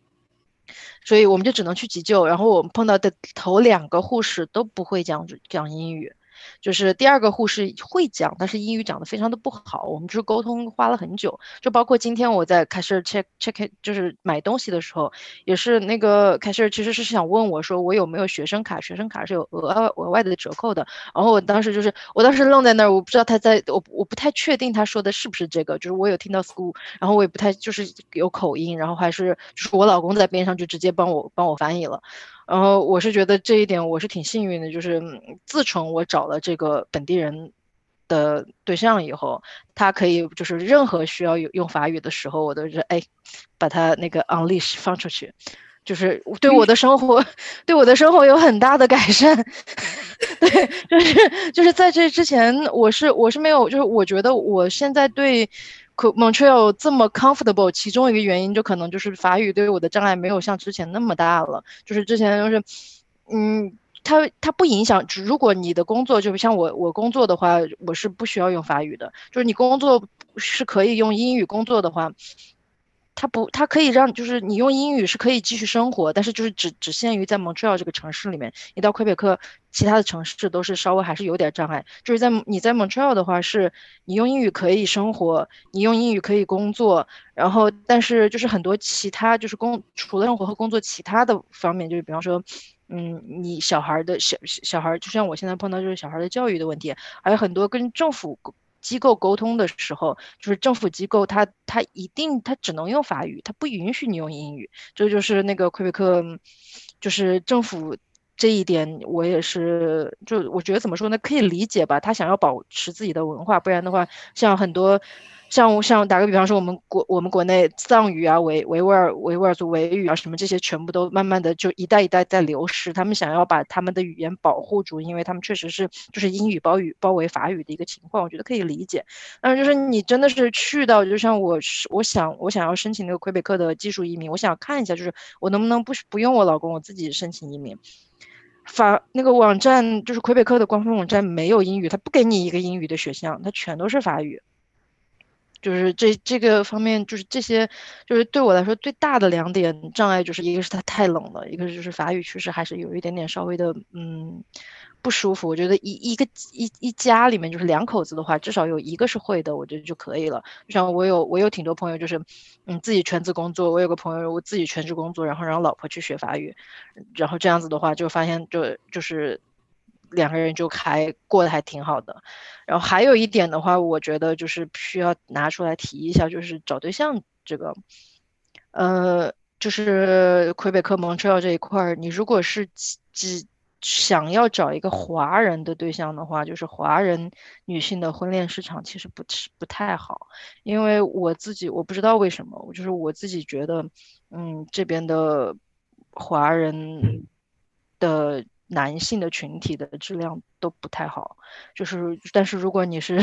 所以我们就只能去急救，然后我们碰到的头两个护士都不会讲讲英语。就是第二个护士会讲，但是英语讲的非常的不好。我们就是沟通花了很久，就包括今天我在开始 check check 就是买东西的时候，也是那个开始其实是想问我说我有没有学生卡，学生卡是有额外额外的折扣的。然后我当时就是我当时愣在那儿，我不知道他在我我不太确定他说的是不是这个，就是我有听到 school，然后我也不太就是有口音，然后还是就是我老公在边上就直接帮我帮我翻译了。然后我是觉得这一点我是挺幸运的，就是自从我找了这个本地人的对象以后，他可以就是任何需要用用法语的时候，我都是哎，把他那个 unleash 放出去，就是对我的生活，对我的生活有很大的改善。对，就是就是在这之前，我是我是没有，就是我觉得我现在对。Montreal 这么 comfortable，其中一个原因就可能就是法语对于我的障碍没有像之前那么大了。就是之前就是，嗯，它它不影响。如果你的工作就像我我工作的话，我是不需要用法语的。就是你工作是可以用英语工作的话。它不，它可以让，就是你用英语是可以继续生活，但是就是只只限于在 Montreal 这个城市里面。你到魁北克，其他的城市都是稍微还是有点障碍。就是在你在 Montreal 的话，是你用英语可以生活，你用英语可以工作，然后但是就是很多其他就是工除了生活和工作其他的方面，就是比方说，嗯，你小孩的小小孩，就像我现在碰到就是小孩的教育的问题，还有很多跟政府。机构沟通的时候，就是政府机构，它它一定它只能用法语，它不允许你用英语。这就是那个魁北克，就是政府这一点，我也是，就我觉得怎么说呢，可以理解吧。他想要保持自己的文化，不然的话，像很多。像像打个比方说，我们国我们国内藏语啊、维维吾尔维吾尔族维语啊，什么这些全部都慢慢的就一代一代在流失。他们想要把他们的语言保护住，因为他们确实是就是英语包语包围法语的一个情况，我觉得可以理解。但是就是你真的是去到，就像我是我想我想要申请那个魁北克的技术移民，我想看一下，就是我能不能不不用我老公，我自己申请移民。法那个网站就是魁北克的官方网站没有英语，他不给你一个英语的选项，它全都是法语。就是这这个方面，就是这些，就是对我来说最大的两点障碍，就是一个是它太冷了，一个就是法语确实还是有一点点稍微的嗯不舒服。我觉得一一个一一家里面就是两口子的话，至少有一个是会的，我觉得就可以了。就像我有我有挺多朋友，就是嗯自己全职工作，我有个朋友我自己全职工作，然后让老婆去学法语，然后这样子的话就发现就就是。两个人就还过得还挺好的，然后还有一点的话，我觉得就是需要拿出来提一下，就是找对象这个，呃，就是魁北克蒙特尔这一块儿，你如果是只想要找一个华人的对象的话，就是华人女性的婚恋市场其实不是不太好，因为我自己我不知道为什么，我就是我自己觉得，嗯，这边的华人的。男性的群体的质量都不太好，就是，但是如果你是，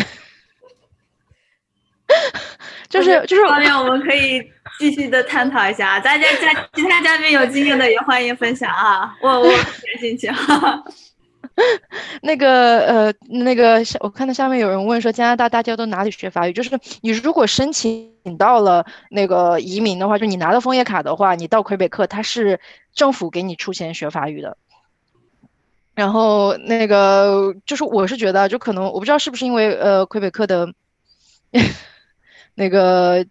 就是就是方面我们可以继续的探讨一下，大家在其他嘉宾有经验的也欢迎分享啊，我我感兴趣。那个呃，那个我看到下面有人问说加拿大大家都哪里学法语？就是你如果申请到了那个移民的话，就你拿到枫叶卡的话，你到魁北克，他是政府给你出钱学法语的。然后那个就是，我是觉得，就可能我不知道是不是因为呃，魁北克的，那个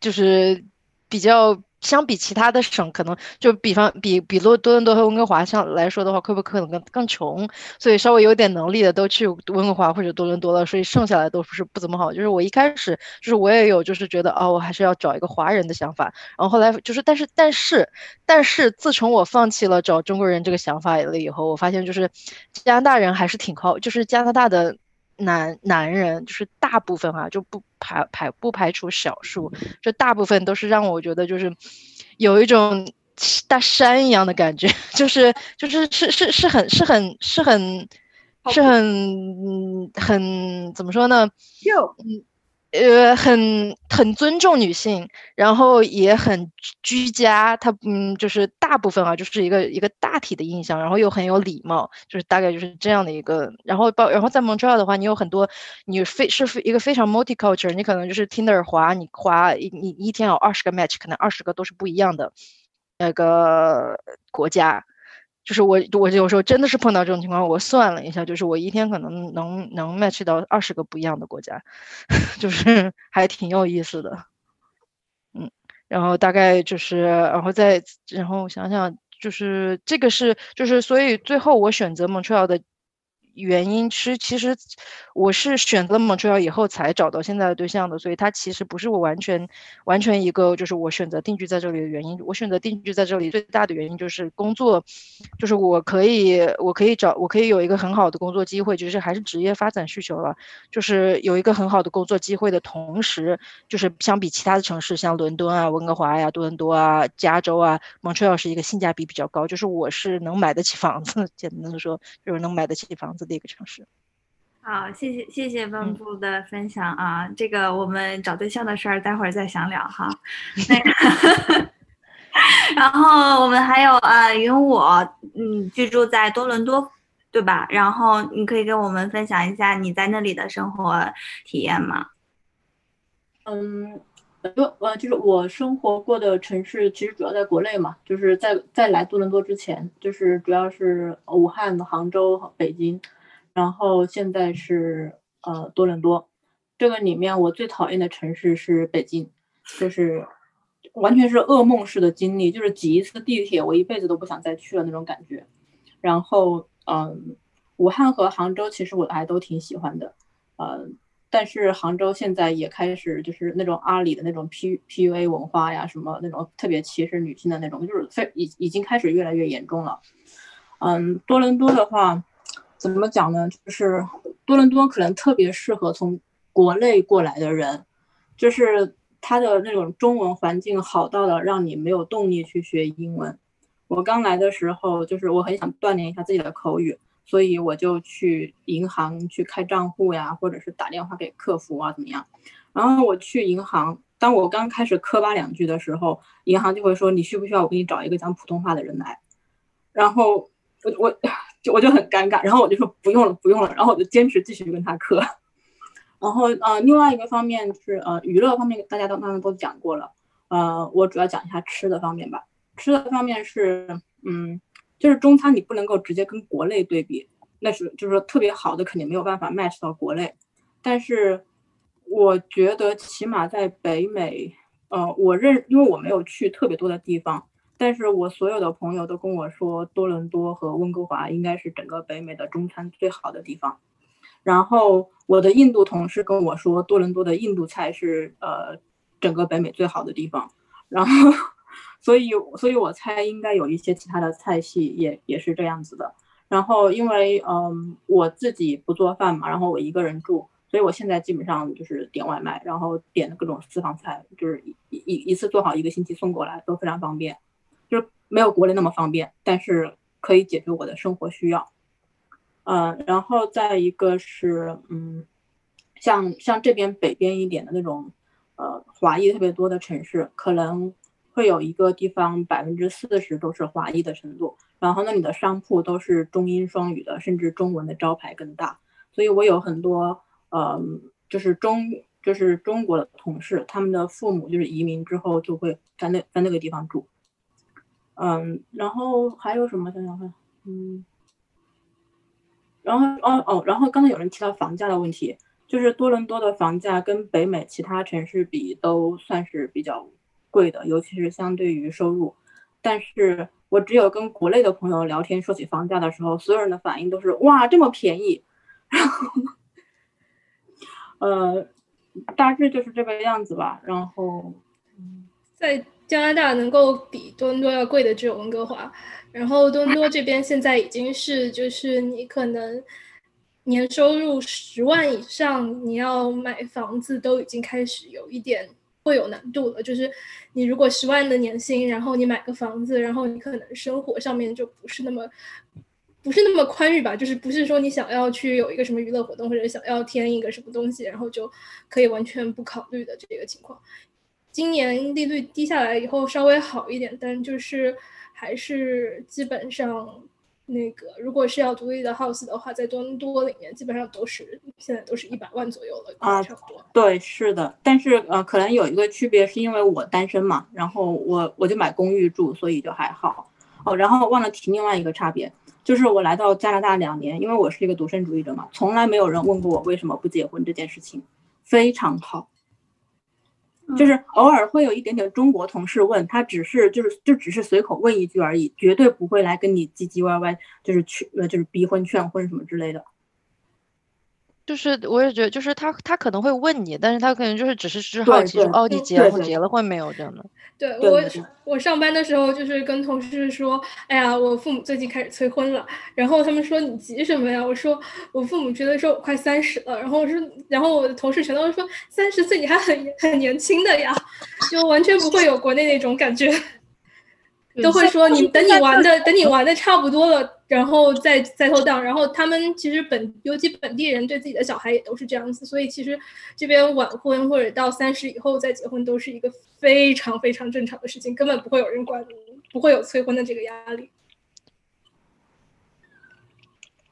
就是比较。相比其他的省，可能就比方比比多多伦多和温哥华上来说的话，魁北克可能更更穷，所以稍微有点能力的都去温哥华或者多伦多了，所以剩下来都不是不怎么好。就是我一开始就是我也有就是觉得哦，我还是要找一个华人的想法，然后后来就是但是但是但是自从我放弃了找中国人这个想法了以后，我发现就是加拿大人还是挺靠，就是加拿大的。男男人就是大部分啊，就不排排不排除少数，就大部分都是让我觉得就是有一种大山一样的感觉，就是就是是是是很是很是很是很很怎么说呢？就嗯。呃，很很尊重女性，然后也很居家。他嗯，就是大部分啊，就是一个一个大体的印象，然后又很有礼貌，就是大概就是这样的一个。然后包然后在蒙特利尔的话，你有很多，你非是一个非常 multicultural，你可能就是听 r 滑，你滑你你一天有二十个 match，可能二十个都是不一样的那个国家。就是我，我有时候真的是碰到这种情况，我算了一下，就是我一天可能能能 match 到二十个不一样的国家，就是还挺有意思的。嗯，然后大概就是，然后再然后想想，就是这个是就是，所以最后我选择 Montreal 的原因是，其实我是选择 Montreal 以后才找到现在的对象的，所以它其实不是我完全完全一个就是我选择定居在这里的原因。我选择定居在这里最大的原因就是工作，就是我可以我可以找我可以有一个很好的工作机会，就是还是职业发展需求了，就是有一个很好的工作机会的同时，就是相比其他的城市，像伦敦啊、温哥华呀、多伦多啊、加州啊，Montreal 是一个性价比比较高，就是我是能买得起房子，简单的说就是能买得起房子。的一个城市，好，谢谢谢谢温布的分享啊，这个我们找对象的事儿待会儿再详聊哈。那个，然后我们还有呃云武，嗯，居住在多伦多，对吧？然后你可以跟我们分享一下你在那里的生活体验吗？嗯，多呃，就是我生活过的城市其实主要在国内嘛，就是在在来多伦多之前，就是主要是武汉、杭州、北京。然后现在是呃多伦多，这个里面我最讨厌的城市是北京，就是完全是噩梦式的经历，就是挤一次地铁，我一辈子都不想再去了那种感觉。然后嗯，武汉和杭州其实我还都挺喜欢的，呃，但是杭州现在也开始就是那种阿里的那种 P P U A 文化呀，什么那种特别歧视女性的那种，就是非已已经开始越来越严重了。嗯，多伦多的话。怎么讲呢？就是多伦多可能特别适合从国内过来的人，就是它的那种中文环境好到了让你没有动力去学英文。我刚来的时候，就是我很想锻炼一下自己的口语，所以我就去银行去开账户呀，或者是打电话给客服啊，怎么样？然后我去银行，当我刚开始磕巴两句的时候，银行就会说：“你需不需要我给你找一个讲普通话的人来？”然后我我。就我就很尴尬，然后我就说不用了，不用了，然后我就坚持继续跟他磕。然后呃，另外一个方面是呃娱乐方面，大家都刚刚都讲过了。呃，我主要讲一下吃的方面吧。吃的方面是嗯，就是中餐你不能够直接跟国内对比，那是就是说特别好的肯定没有办法 match 到国内。但是我觉得起码在北美，呃，我认因为我没有去特别多的地方。但是我所有的朋友都跟我说，多伦多和温哥华应该是整个北美的中餐最好的地方。然后我的印度同事跟我说，多伦多的印度菜是呃整个北美最好的地方。然后，所以所以我猜应该有一些其他的菜系也也是这样子的。然后因为嗯我自己不做饭嘛，然后我一个人住，所以我现在基本上就是点外卖，然后点的各种私房菜，就是一一一次做好一个星期送过来都非常方便。就是没有国内那么方便，但是可以解决我的生活需要。嗯，然后再一个是，嗯，像像这边北边一点的那种，呃，华裔特别多的城市，可能会有一个地方百分之四十都是华裔的程度，然后那里的商铺都是中英双语的，甚至中文的招牌更大。所以我有很多，嗯，就是中就是中国的同事，他们的父母就是移民之后就会在那在那个地方住。嗯，然后还有什么？想想看，嗯，然后哦哦，然后刚才有人提到房价的问题，就是多伦多的房价跟北美其他城市比都算是比较贵的，尤其是相对于收入。但是我只有跟国内的朋友聊天，说起房价的时候，所有人的反应都是哇，这么便宜。然后，呃，大致就是这个样子吧。然后，在。加拿大能够比多伦多要贵的只有温哥华，然后多伦多这边现在已经是，就是你可能年收入十万以上，你要买房子都已经开始有一点会有难度了。就是你如果十万的年薪，然后你买个房子，然后你可能生活上面就不是那么不是那么宽裕吧，就是不是说你想要去有一个什么娱乐活动，或者想要添一个什么东西，然后就可以完全不考虑的这个情况。今年利率低下来以后稍微好一点，但就是还是基本上那个，如果是要独立的 house 的话，在多伦多里面基本上都是现在都是一百万左右了啊，差不多。对，是的，但是呃，可能有一个区别是因为我单身嘛，然后我我就买公寓住，所以就还好哦。然后忘了提另外一个差别，就是我来到加拿大两年，因为我是一个独身主义者嘛，从来没有人问过我为什么不结婚这件事情，非常好。就是偶尔会有一点点中国同事问他，只是就是就只是随口问一句而已，绝对不会来跟你唧唧歪歪，就是去呃就是逼婚劝婚什么之类的。就是我也觉得，就是他他可能会问你，但是他可能就是只是只好奇，说哦，你结婚结了婚没有这样的。对我我上班的时候就是跟同事说，哎呀，我父母最近开始催婚了，然后他们说你急什么呀？我说我父母觉得说我快三十了，然后我说，然后我的同事全都说三十岁你还很很年轻的呀，就完全不会有国内那种感觉。都会说你等你玩的等你玩的差不多了，然后再再投档。然后他们其实本尤其本地人对自己的小孩也都是这样子，所以其实这边晚婚或者到三十以后再结婚都是一个非常非常正常的事情，根本不会有人管，不会有催婚的这个压力。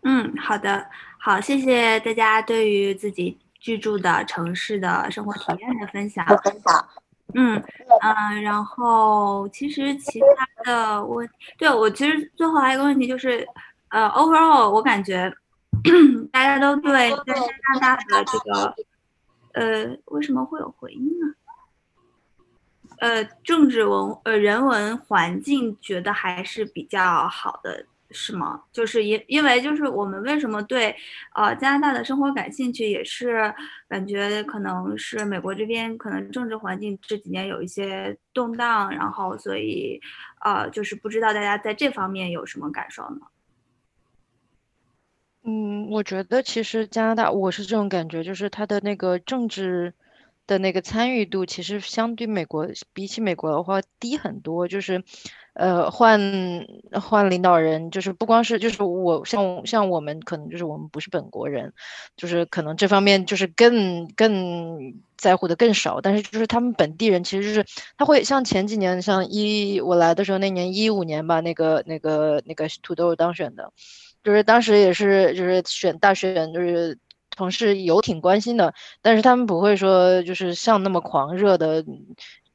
嗯，好的，好，谢谢大家对于自己居住的城市的生活体验的分享。分享。嗯嗯，然后其实其他的我，对我其实最后还有一个问题就是，呃，overall 我感觉 大家都对在加拿大的这个，呃，为什么会有回音呢？呃，政治文呃人文环境觉得还是比较好的。是吗？就是因因为就是我们为什么对，呃加拿大的生活感兴趣，也是感觉可能是美国这边可能政治环境这几年有一些动荡，然后所以，呃就是不知道大家在这方面有什么感受呢？嗯，我觉得其实加拿大我是这种感觉，就是它的那个政治的那个参与度，其实相对美国比起美国的话低很多，就是。呃，换换领导人，就是不光是就是我像像我们可能就是我们不是本国人，就是可能这方面就是更更在乎的更少。但是就是他们本地人，其实就是他会像前几年，像一我来的时候那年一五年吧，那个那个那个土豆当选的，就是当时也是就是选大选，就是同事有挺关心的，但是他们不会说就是像那么狂热的，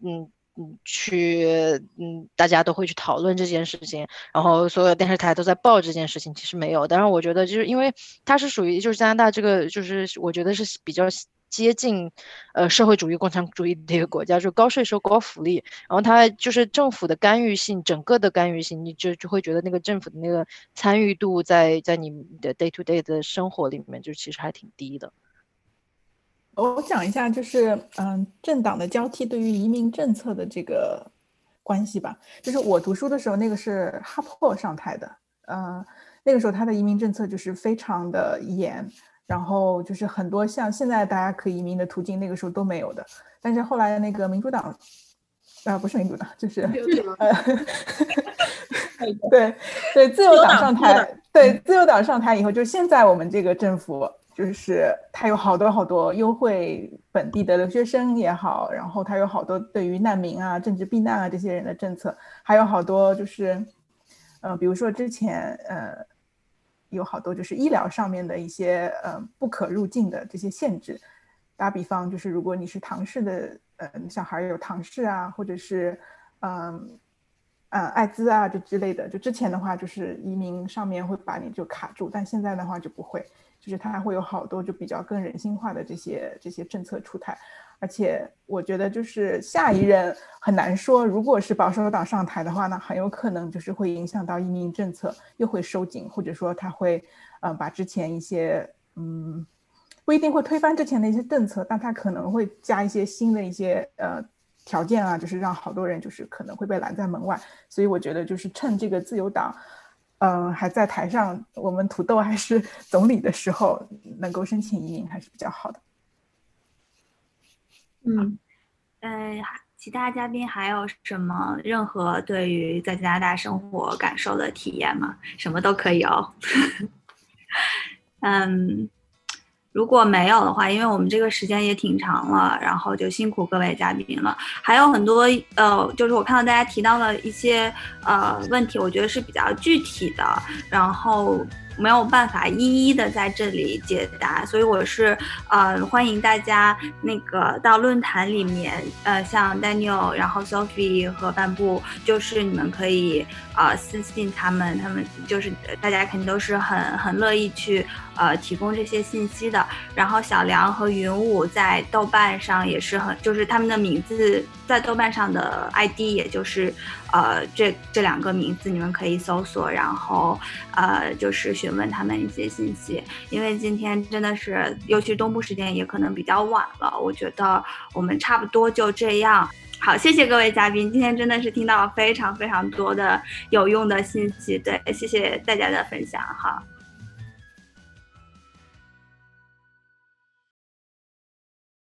嗯。嗯，去，嗯，大家都会去讨论这件事情，然后所有电视台都在报这件事情，其实没有。但是我觉得，就是因为它是属于就是加拿大这个，就是我觉得是比较接近，呃，社会主义共产主义的一个国家，就高税收、高福利，然后它就是政府的干预性，整个的干预性，你就就会觉得那个政府的那个参与度在在你的 day to day 的生活里面，就其实还挺低的。我讲一下，就是嗯，政党的交替对于移民政策的这个关系吧。就是我读书的时候，那个是哈珀上台的，嗯，那个时候他的移民政策就是非常的严，然后就是很多像现在大家可以移民的途径，那个时候都没有的。但是后来那个民主党，啊，不是民主党，就是呃，对对，自由党上台，对自由党上台以后，就现在我们这个政府。就是它有好多好多优惠本地的留学生也好，然后它有好多对于难民啊、政治避难啊这些人的政策，还有好多就是，呃，比如说之前呃有好多就是医疗上面的一些呃不可入境的这些限制。打比方就是，如果你是唐氏的呃小孩有唐氏啊，或者是嗯呃艾滋啊这之类的，就之前的话就是移民上面会把你就卡住，但现在的话就不会。就是它会有好多就比较更人性化的这些这些政策出台，而且我觉得就是下一任很难说，如果是保守党上台的话，那很有可能就是会影响到移民政策又会收紧，或者说他会嗯把之前一些嗯不一定会推翻之前的一些政策，但他可能会加一些新的一些呃条件啊，就是让好多人就是可能会被拦在门外，所以我觉得就是趁这个自由党。嗯，还在台上，我们土豆还是 总理的时候，能够申请移民还是比较好的。嗯，呃，其他嘉宾还有什么任何对于在加拿大生活感受的体验吗？什么都可以哦。嗯。如果没有的话，因为我们这个时间也挺长了，然后就辛苦各位嘉宾了。还有很多呃，就是我看到大家提到了一些呃问题，我觉得是比较具体的，然后没有办法一一的在这里解答，所以我是呃欢迎大家那个到论坛里面，呃像 Daniel，然后 Sophie 和半步，就是你们可以呃私信他们，他们就是大家肯定都是很很乐意去。呃提供这些信息的。然后小梁和云武在豆瓣上也是很，就是他们的名字在豆瓣上的 ID 也就是呃这这两个名字，你们可以搜索，然后呃就是询问他们一些信息。因为今天真的是，尤其东部时间也可能比较晚了，我觉得我们差不多就这样。好，谢谢各位嘉宾，今天真的是听到了非常非常多的有用的信息，对，谢谢大家的分享，好。